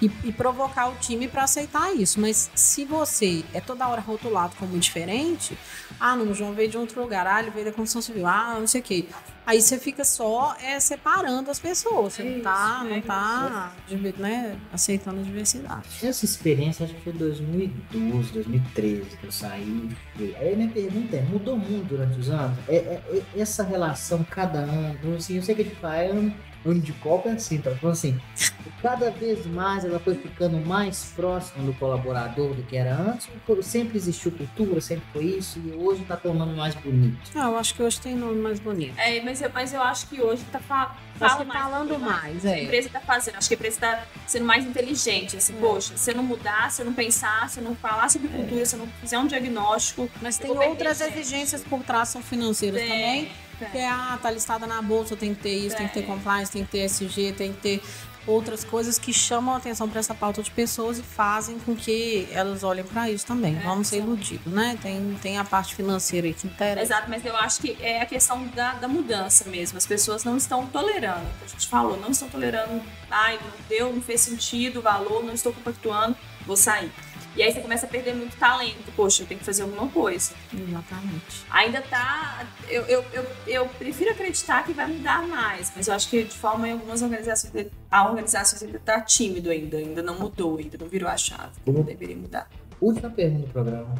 E, e, provocar o time para aceitar isso. Mas se você é toda hora rotulado como diferente, ah, não, o João veio de outro lugar, ah, ele veio da construção civil, ah, não sei o quê. Aí você fica só é, separando as pessoas. Você é não tá, não tá né, aceitando a diversidade. Essa experiência acho que foi 2012, 2013 que eu saí. Aí minha pergunta é, mudou muito durante os anos? É, é, é essa relação cada ano, assim, eu sei que a gente fala, ano, ano de Copa é assim, tá? Falando assim, cada vez mais ela foi ficando mais próxima do colaborador do que era antes, sempre existiu cultura, sempre foi isso, e hoje tá tomando mais bonito. Ah, eu acho que hoje tem nome mais bonito. É, mas eu, mas eu acho que hoje tá fa fala mais, falando mais, é. A empresa tá fazendo, acho que a empresa tá sendo mais inteligente, assim, é. poxa, se não mudar, se não pensar, se não falar sobre é. cultura, se não fizer um diagnóstico... Mas tem outras exigências por trás, são financeiras tem. também, que é, ah, tá listada na bolsa, tem que ter isso, tem que ter compliance, tem que ter SG, tem que ter outras coisas que chamam a atenção para essa pauta de pessoas e fazem com que elas olhem para isso também. É, Vamos ser iludidos, né? Tem, tem a parte financeira aí que interessa. Exato, mas eu acho que é a questão da, da mudança mesmo. As pessoas não estão tolerando. A gente falou, não estão tolerando. Ai, não deu, não fez sentido o valor, não estou compactuando, vou sair. E aí você começa a perder muito talento. Poxa, eu tenho que fazer alguma coisa. Exatamente. Ainda tá. Eu, eu, eu, eu prefiro acreditar que vai mudar mais, mas eu acho que de forma em algumas organizações, a organização ainda tá tímido ainda, ainda não mudou, ainda não virou a chave. Uhum. Deveria mudar. Última pergunta do programa.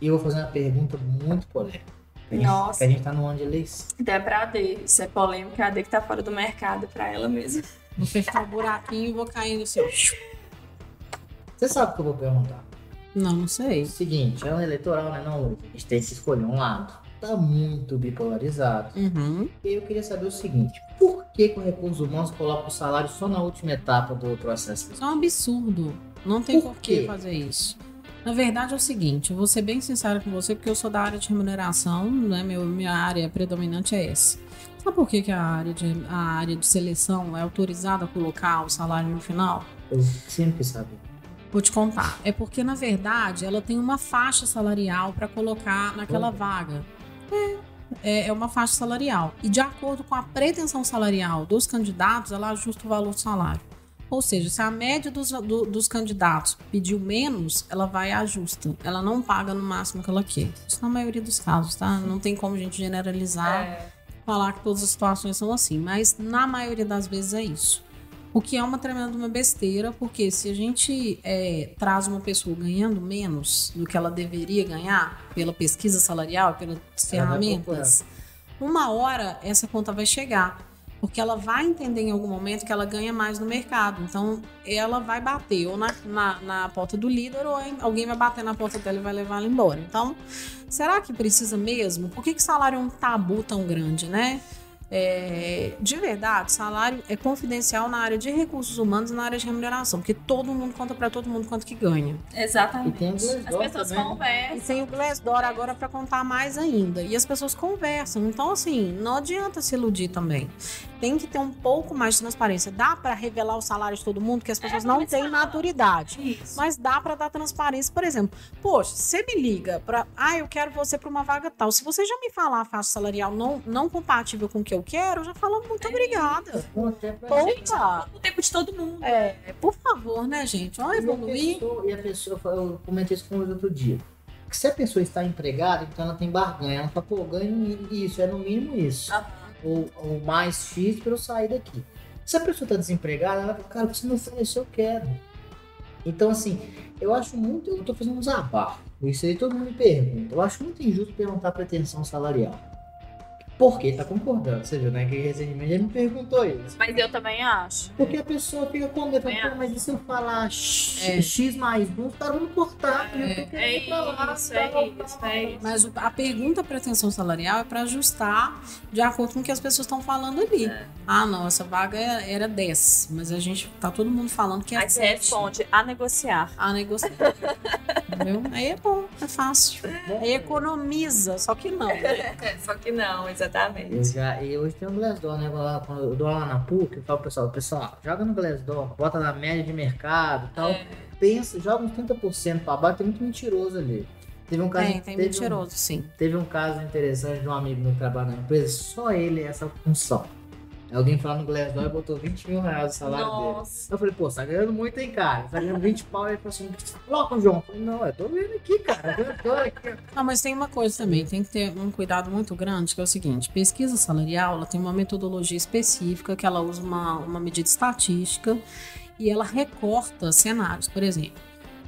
E eu vou fazer uma pergunta muito polêmica. A gente, Nossa. A gente tá no ano de eleição. Até pra AD. Isso é polêmica, a AD que tá fora do mercado pra ela mesma. Vou fechar um buraquinho e vou cair no seu. Você sabe o que eu vou perguntar? Não, não sei. Seguinte, é um eleitoral, né? Não, a gente tem que escolher um lado. Tá muito bipolarizado. Uhum. E eu queria saber o seguinte: por que, que o Recursos Humanos coloca o salário só na última etapa do processo? Isso é um absurdo. Não tem por, por que fazer isso. Na verdade é o seguinte, eu vou ser bem sincero com você, porque eu sou da área de remuneração, né? Meu, minha área predominante é essa. Sabe por que, que a, área de, a área de seleção é autorizada a colocar o salário no final? Eu sempre sabia. Vou te contar. É porque, na verdade, ela tem uma faixa salarial para colocar naquela vaga. É, é, é, uma faixa salarial. E de acordo com a pretensão salarial dos candidatos, ela ajusta o valor do salário. Ou seja, se a média dos, do, dos candidatos pediu menos, ela vai e ajusta. Ela não paga no máximo que ela quer. Isso na maioria dos casos, tá? Não tem como a gente generalizar, é. falar que todas as situações são assim. Mas na maioria das vezes é isso. O que é uma tremenda uma besteira, porque se a gente é, traz uma pessoa ganhando menos do que ela deveria ganhar pela pesquisa salarial, pelas ferramentas, uma hora essa conta vai chegar. Porque ela vai entender em algum momento que ela ganha mais no mercado. Então, ela vai bater ou na, na, na porta do líder, ou alguém vai bater na porta dela e vai levar ela embora. Então, será que precisa mesmo? Por que, que salário é um tabu tão grande, né? É, de verdade, salário é confidencial na área de recursos humanos e na área de remuneração, porque todo mundo conta para todo mundo quanto que ganha. Exatamente. E tem o As pessoas também. conversam. E tem o Glassdoor agora para contar mais ainda. E as pessoas conversam. Então, assim, não adianta se iludir também. Tem que ter um pouco mais de transparência. Dá para revelar o salário de todo mundo, que as pessoas é, não têm maturidade. Isso. Mas dá para dar transparência. Por exemplo, poxa, você me liga para, ah, eu quero você para uma vaga tal. Se você já me falar a faixa salarial não, não compatível com o que eu quero, já falamos muito obrigada. É gente. Opa! O tempo de todo mundo. É, por favor, né, gente? Vamos E a evoluir. e a pessoa, eu comentei isso com você outro dia. Que se a pessoa está empregada, então ela tem barganha. Ela fala, pô, ganho isso, é no mínimo isso. Aham. Ou, ou mais X para eu sair daqui. Se a pessoa está desempregada, ela fala, cara, o você me ofereceu, eu quero. Então, assim, eu acho muito. Eu tô fazendo um desabafo. Isso aí todo mundo me pergunta. Eu acho muito injusto perguntar pretensão salarial. Por quê? Tá concordando. Você viu, né? Que recentemente ele me perguntou isso. Mas eu também acho. Porque a pessoa fica com medo, Também "Pô, acho. mas e se eu falar X, É. X mais um, os caras vão me cortar. É, eu tô querendo É pra lá, isso, é isso, tal, é tal. isso. Mas a pergunta pretensão salarial é para ajustar de acordo com o que as pessoas estão falando ali. É. Ah, não, essa vaga era 10, mas a gente tá todo mundo falando que é Aí você 7. responde a negociar. A negociar. Aí é bom, é fácil. Aí economiza, só que não. Só que não, exatamente. Eu já, e hoje tem o Glassdoor, né? Quando eu dou lá na PUC, eu falo pro pessoal, pessoal, joga no Glassdoor, bota na média de mercado e tal. É. Pensa, joga uns 30% pra baixo, tem muito mentiroso ali. Teve um caso, Tem, tem teve mentiroso, sim. Um, teve um caso interessante de um amigo meu que trabalha na empresa, só ele é essa função. Alguém falou no Glassdoor e botou 20 mil reais o salário dele. Nossa. Eu falei, pô, você tá ganhando muito, hein, cara? Você tá ganhando 20 pau. Ele falou assim, coloca o João. Eu falei, não, eu tô vendo aqui, cara. Eu tô aqui. Não, mas tem uma coisa também, tem que ter um cuidado muito grande, que é o seguinte, pesquisa salarial, ela tem uma metodologia específica, que ela usa uma, uma medida estatística e ela recorta cenários. Por exemplo,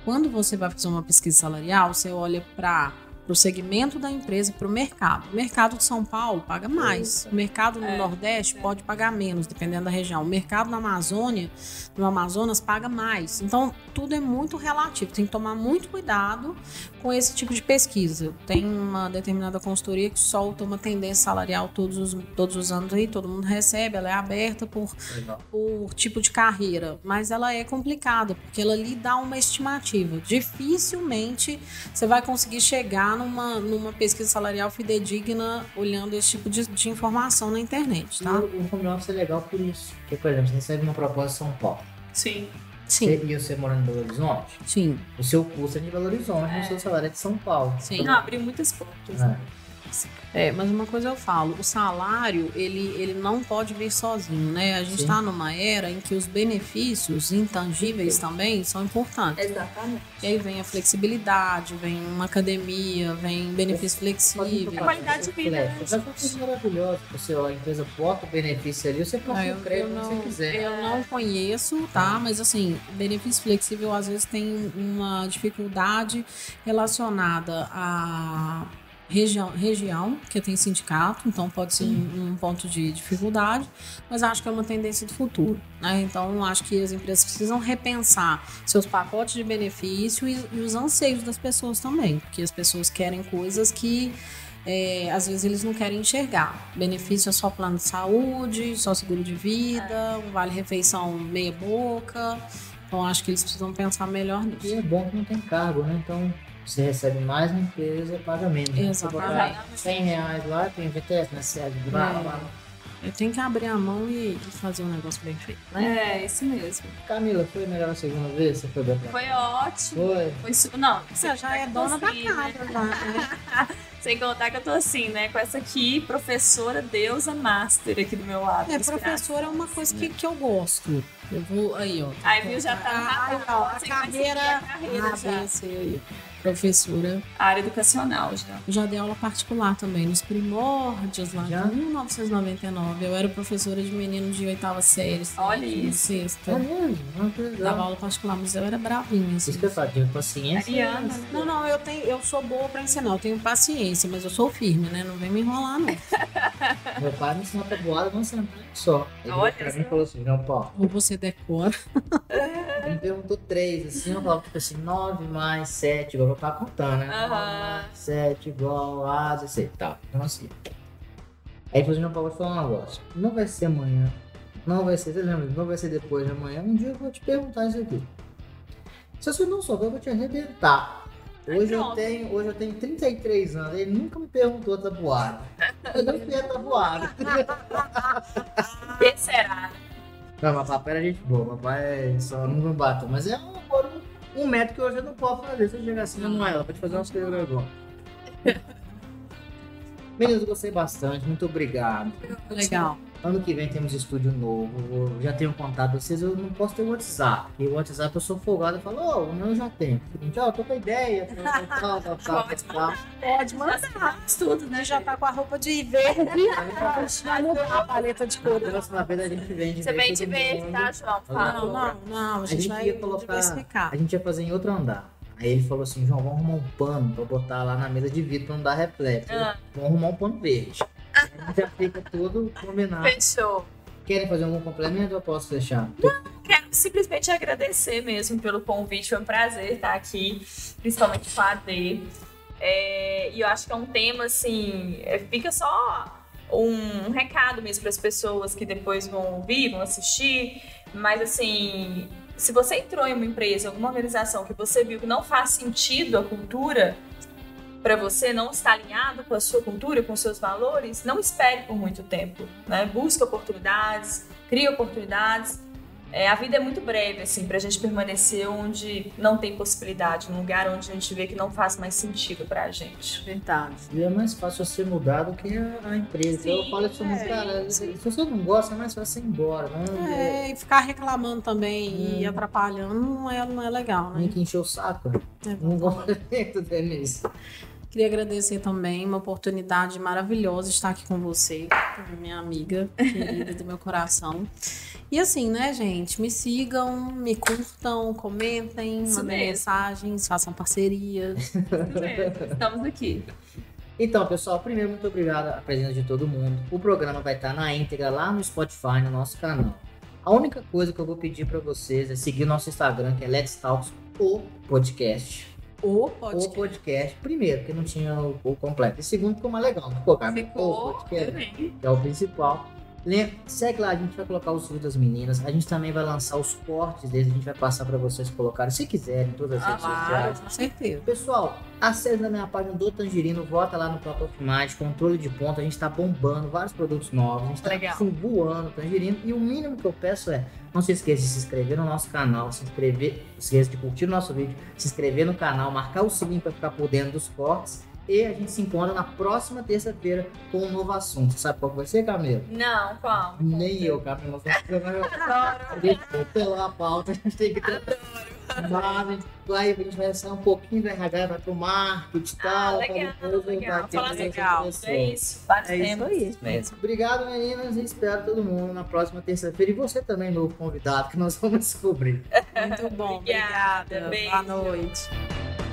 quando você vai fazer uma pesquisa salarial, você olha para o segmento da empresa e para o mercado. O mercado de São Paulo paga mais. O mercado no É, Nordeste é. pode pagar menos, dependendo da região. O mercado na Amazônia, no Amazonas, paga mais. Então, tudo é muito relativo. Tem que tomar muito cuidado com esse tipo de pesquisa. Tem uma determinada consultoria que solta uma tendência salarial todos os, todos os anos aí, todo mundo recebe, ela é aberta por, por tipo de carreira, mas ela é complicada, porque ela lhe dá uma estimativa. Dificilmente você vai conseguir chegar numa, numa pesquisa salarial fidedigna olhando esse tipo de, de informação na internet, tá? E o o home office é legal por isso. Porque, por exemplo, você recebe uma proposta de São Paulo. Sim. Sim, Você- E você morando em Belo Horizonte, sim, o seu custo é de Belo Horizonte, É. o seu salário é de São Paulo. sim. Não, abriu muitas portas. É. É, mas uma coisa eu falo, o salário, ele, ele não pode vir sozinho, né? A gente Sim. está numa era em que os benefícios intangíveis também são importantes. Exatamente. E aí vem a flexibilidade, vem uma academia, vem benefício flexível. qualidade de vida, né? Essa coisa maravilhosa. Você, a empresa bota o benefício ali, você passa Ah, eu, o crédito eu se não, você quiser. eu não conheço, tá? Mas assim, benefício flexível às vezes tem uma dificuldade relacionada à região, região que tem sindicato, então pode ser um, um ponto de dificuldade, mas acho que é uma tendência do futuro, né? Então acho que as empresas precisam repensar seus pacotes de benefício e, e os anseios das pessoas também, porque as pessoas querem coisas que é, às vezes eles não querem enxergar. Benefício é só plano de saúde, só seguro de vida, um vale-refeição meia boca. Então acho que eles precisam pensar melhor E nisso. é bom que não tem cargo, né? Então você recebe mais na empresa, paga menos. né? Você botar Exatamente. 100 reais lá, tem VTS na sede, blá, blá, blá. Eu tenho que abrir a mão e, fazer um negócio bem feito, né? É, isso mesmo. Camila, foi melhor a segunda vez? Você foi bem pra Foi ótimo. Foi. Foi su... Não, Você já é dona da né? casa, né? Sem contar que eu tô assim, né? Com essa aqui, professora deusa master aqui do meu lado. É, inspirada. professor é uma coisa que, que eu gosto. Eu vou aí, ó. Aí, viu, já tá Ah, aí, ó, a você carreira, a carreira ah, já. bem, sei Professora. área educacional já. Já dei aula particular também, nos primórdios lá Já? de 1999. Eu era professora de menino de oitava série. Olha sétima, isso. Sexta. É mesmo? Que Dava aula particular, mas eu era bravinha, assim. Isso que eu falo, tive paciência. Ariana, né? Não, não, eu, tenho, eu sou boa pra ensinar, eu tenho paciência, mas eu sou firme, né? Não vem me enrolar, não. Meu pai me ensinou tabuada numa semana só. Ele Olha pra mim só. e falou assim, João Paulo, Ou você decora. ele me perguntou três, assim, eu falava tipo assim, nove mais sete, igual tava contando, né? Aham. Mais sete igual a 16, tá, então assim. Aí depois o João Paulo falou um negócio, não vai ser amanhã, não vai ser, você lembra, não vai ser depois de amanhã, um dia eu vou te perguntar isso aqui. Se você não souber, eu vou te arrebentar. Hoje eu, tenho, hoje eu tenho 33 anos, ele nunca me perguntou tabuada. Eu não fiz a tabuada. Quem será? Não, mas papai era gente boa, papai só não me bateu. Mas é um, um, um método que hoje eu não posso fazer. Se eu chegar assim, Manuela, vou te fazer umas coisas agora. Meninos, gostei bastante. Muito obrigado. Legal. Ano que vem temos estúdio novo. Eu já tenho contato com vocês. Eu não posso ter o WhatsApp. Porque o WhatsApp eu sou folgado. Eu falo, ô, o meu eu já tenho. Seguinte, ó, eu tô com a ideia. Tal, tal, tal, tal, Pode mandar. Tudo, né? Já tá com a roupa de verde. Vai mudar a paleta de Na cores. próxima vez a gente vem de Você vem de todo verde, tá, João? Não, Não, não. A gente, vai ia colocar. A gente ia fazer em outro andar. Aí ele falou assim, João, vamos arrumar um pano pra botar lá na mesa de vidro pra não dar reflexo. Ah. Vamos arrumar um pano verde. Já fica tudo combinado. Fechou. Querem fazer algum complemento ou posso fechar? Quero simplesmente agradecer mesmo pelo convite. Foi um prazer estar aqui, principalmente com a AD. É, e eu acho que é um tema assim. é, fica só um recado mesmo para as pessoas que depois vão ouvir, vão assistir. Mas assim, se você entrou em uma empresa, alguma organização que você viu que não faz sentido a cultura para você, não está alinhado com a sua cultura, com os seus valores, não espere por muito tempo. Né? Busque oportunidades, crie oportunidades. É, a vida é muito breve, assim, pra gente permanecer onde não tem possibilidade, num lugar onde a gente vê que não faz mais sentido pra gente. Verdade. E é mais fácil você mudar do que a, empresa. Sim, eu falo isso muito, é, cara. sim. Se você não gosta, é mais fácil você ir embora. Não é, É, e ficar reclamando também e Hum. atrapalhando não é, não é legal, né? tem que encher o saco. É Não gosto muito, Denise. Queria agradecer também uma oportunidade maravilhosa estar aqui com você, minha amiga querida do meu coração. E assim, né, gente? Me sigam, me curtam, comentem, Isso mandem mesmo. mensagens, façam parcerias. Estamos aqui. Então, pessoal, primeiro, muito obrigado a presença de todo mundo. O programa vai estar na íntegra lá no Spotify, no nosso canal. A única coisa que eu vou pedir para vocês é seguir o nosso Instagram, que é Let's Talks, o podcast. O O podcast. podcast, primeiro, porque não tinha o, o completo. E segundo, ficou mais legal. Não ficou, cara? Ficou. O podcast. bem. que é o principal. Lem- Segue lá, a gente vai colocar os vídeos das meninas. A gente também vai lançar os cortes deles. A gente vai passar para vocês colocarem, se quiserem, em todas as redes Ah, sociais. Claro, com certeza. Pessoal, acesse na minha página do Tangerino, volta lá no of Mind, controle de ponto. A gente tá bombando vários produtos novos. A gente tá Legal. voando Tangerino. E o mínimo que eu peço é: não se esqueça de se inscrever no nosso canal, se inscrever, esqueça de curtir o nosso vídeo, se inscrever no canal, marcar o sininho para ficar por dentro dos cortes. E a gente se encontra na próxima terça-feira com um novo assunto. Sabe qual vai ser, Camila? Não, qual? Nem eu, Camila. A gente vai pelar a pauta, a gente tem que ter. Mas a gente vai, a gente vai sair um pouquinho do RH, vai pro marketing e Ah, tal. legal, pra depois legal. Falar legal. É isso. Vários É isso temas. aí. mesmo. Obrigado, meninas, e espero todo mundo na próxima terça-feira. E você também, novo convidado, que nós vamos descobrir. Muito bom. Obrigada, Obrigada. beijo. Boa noite.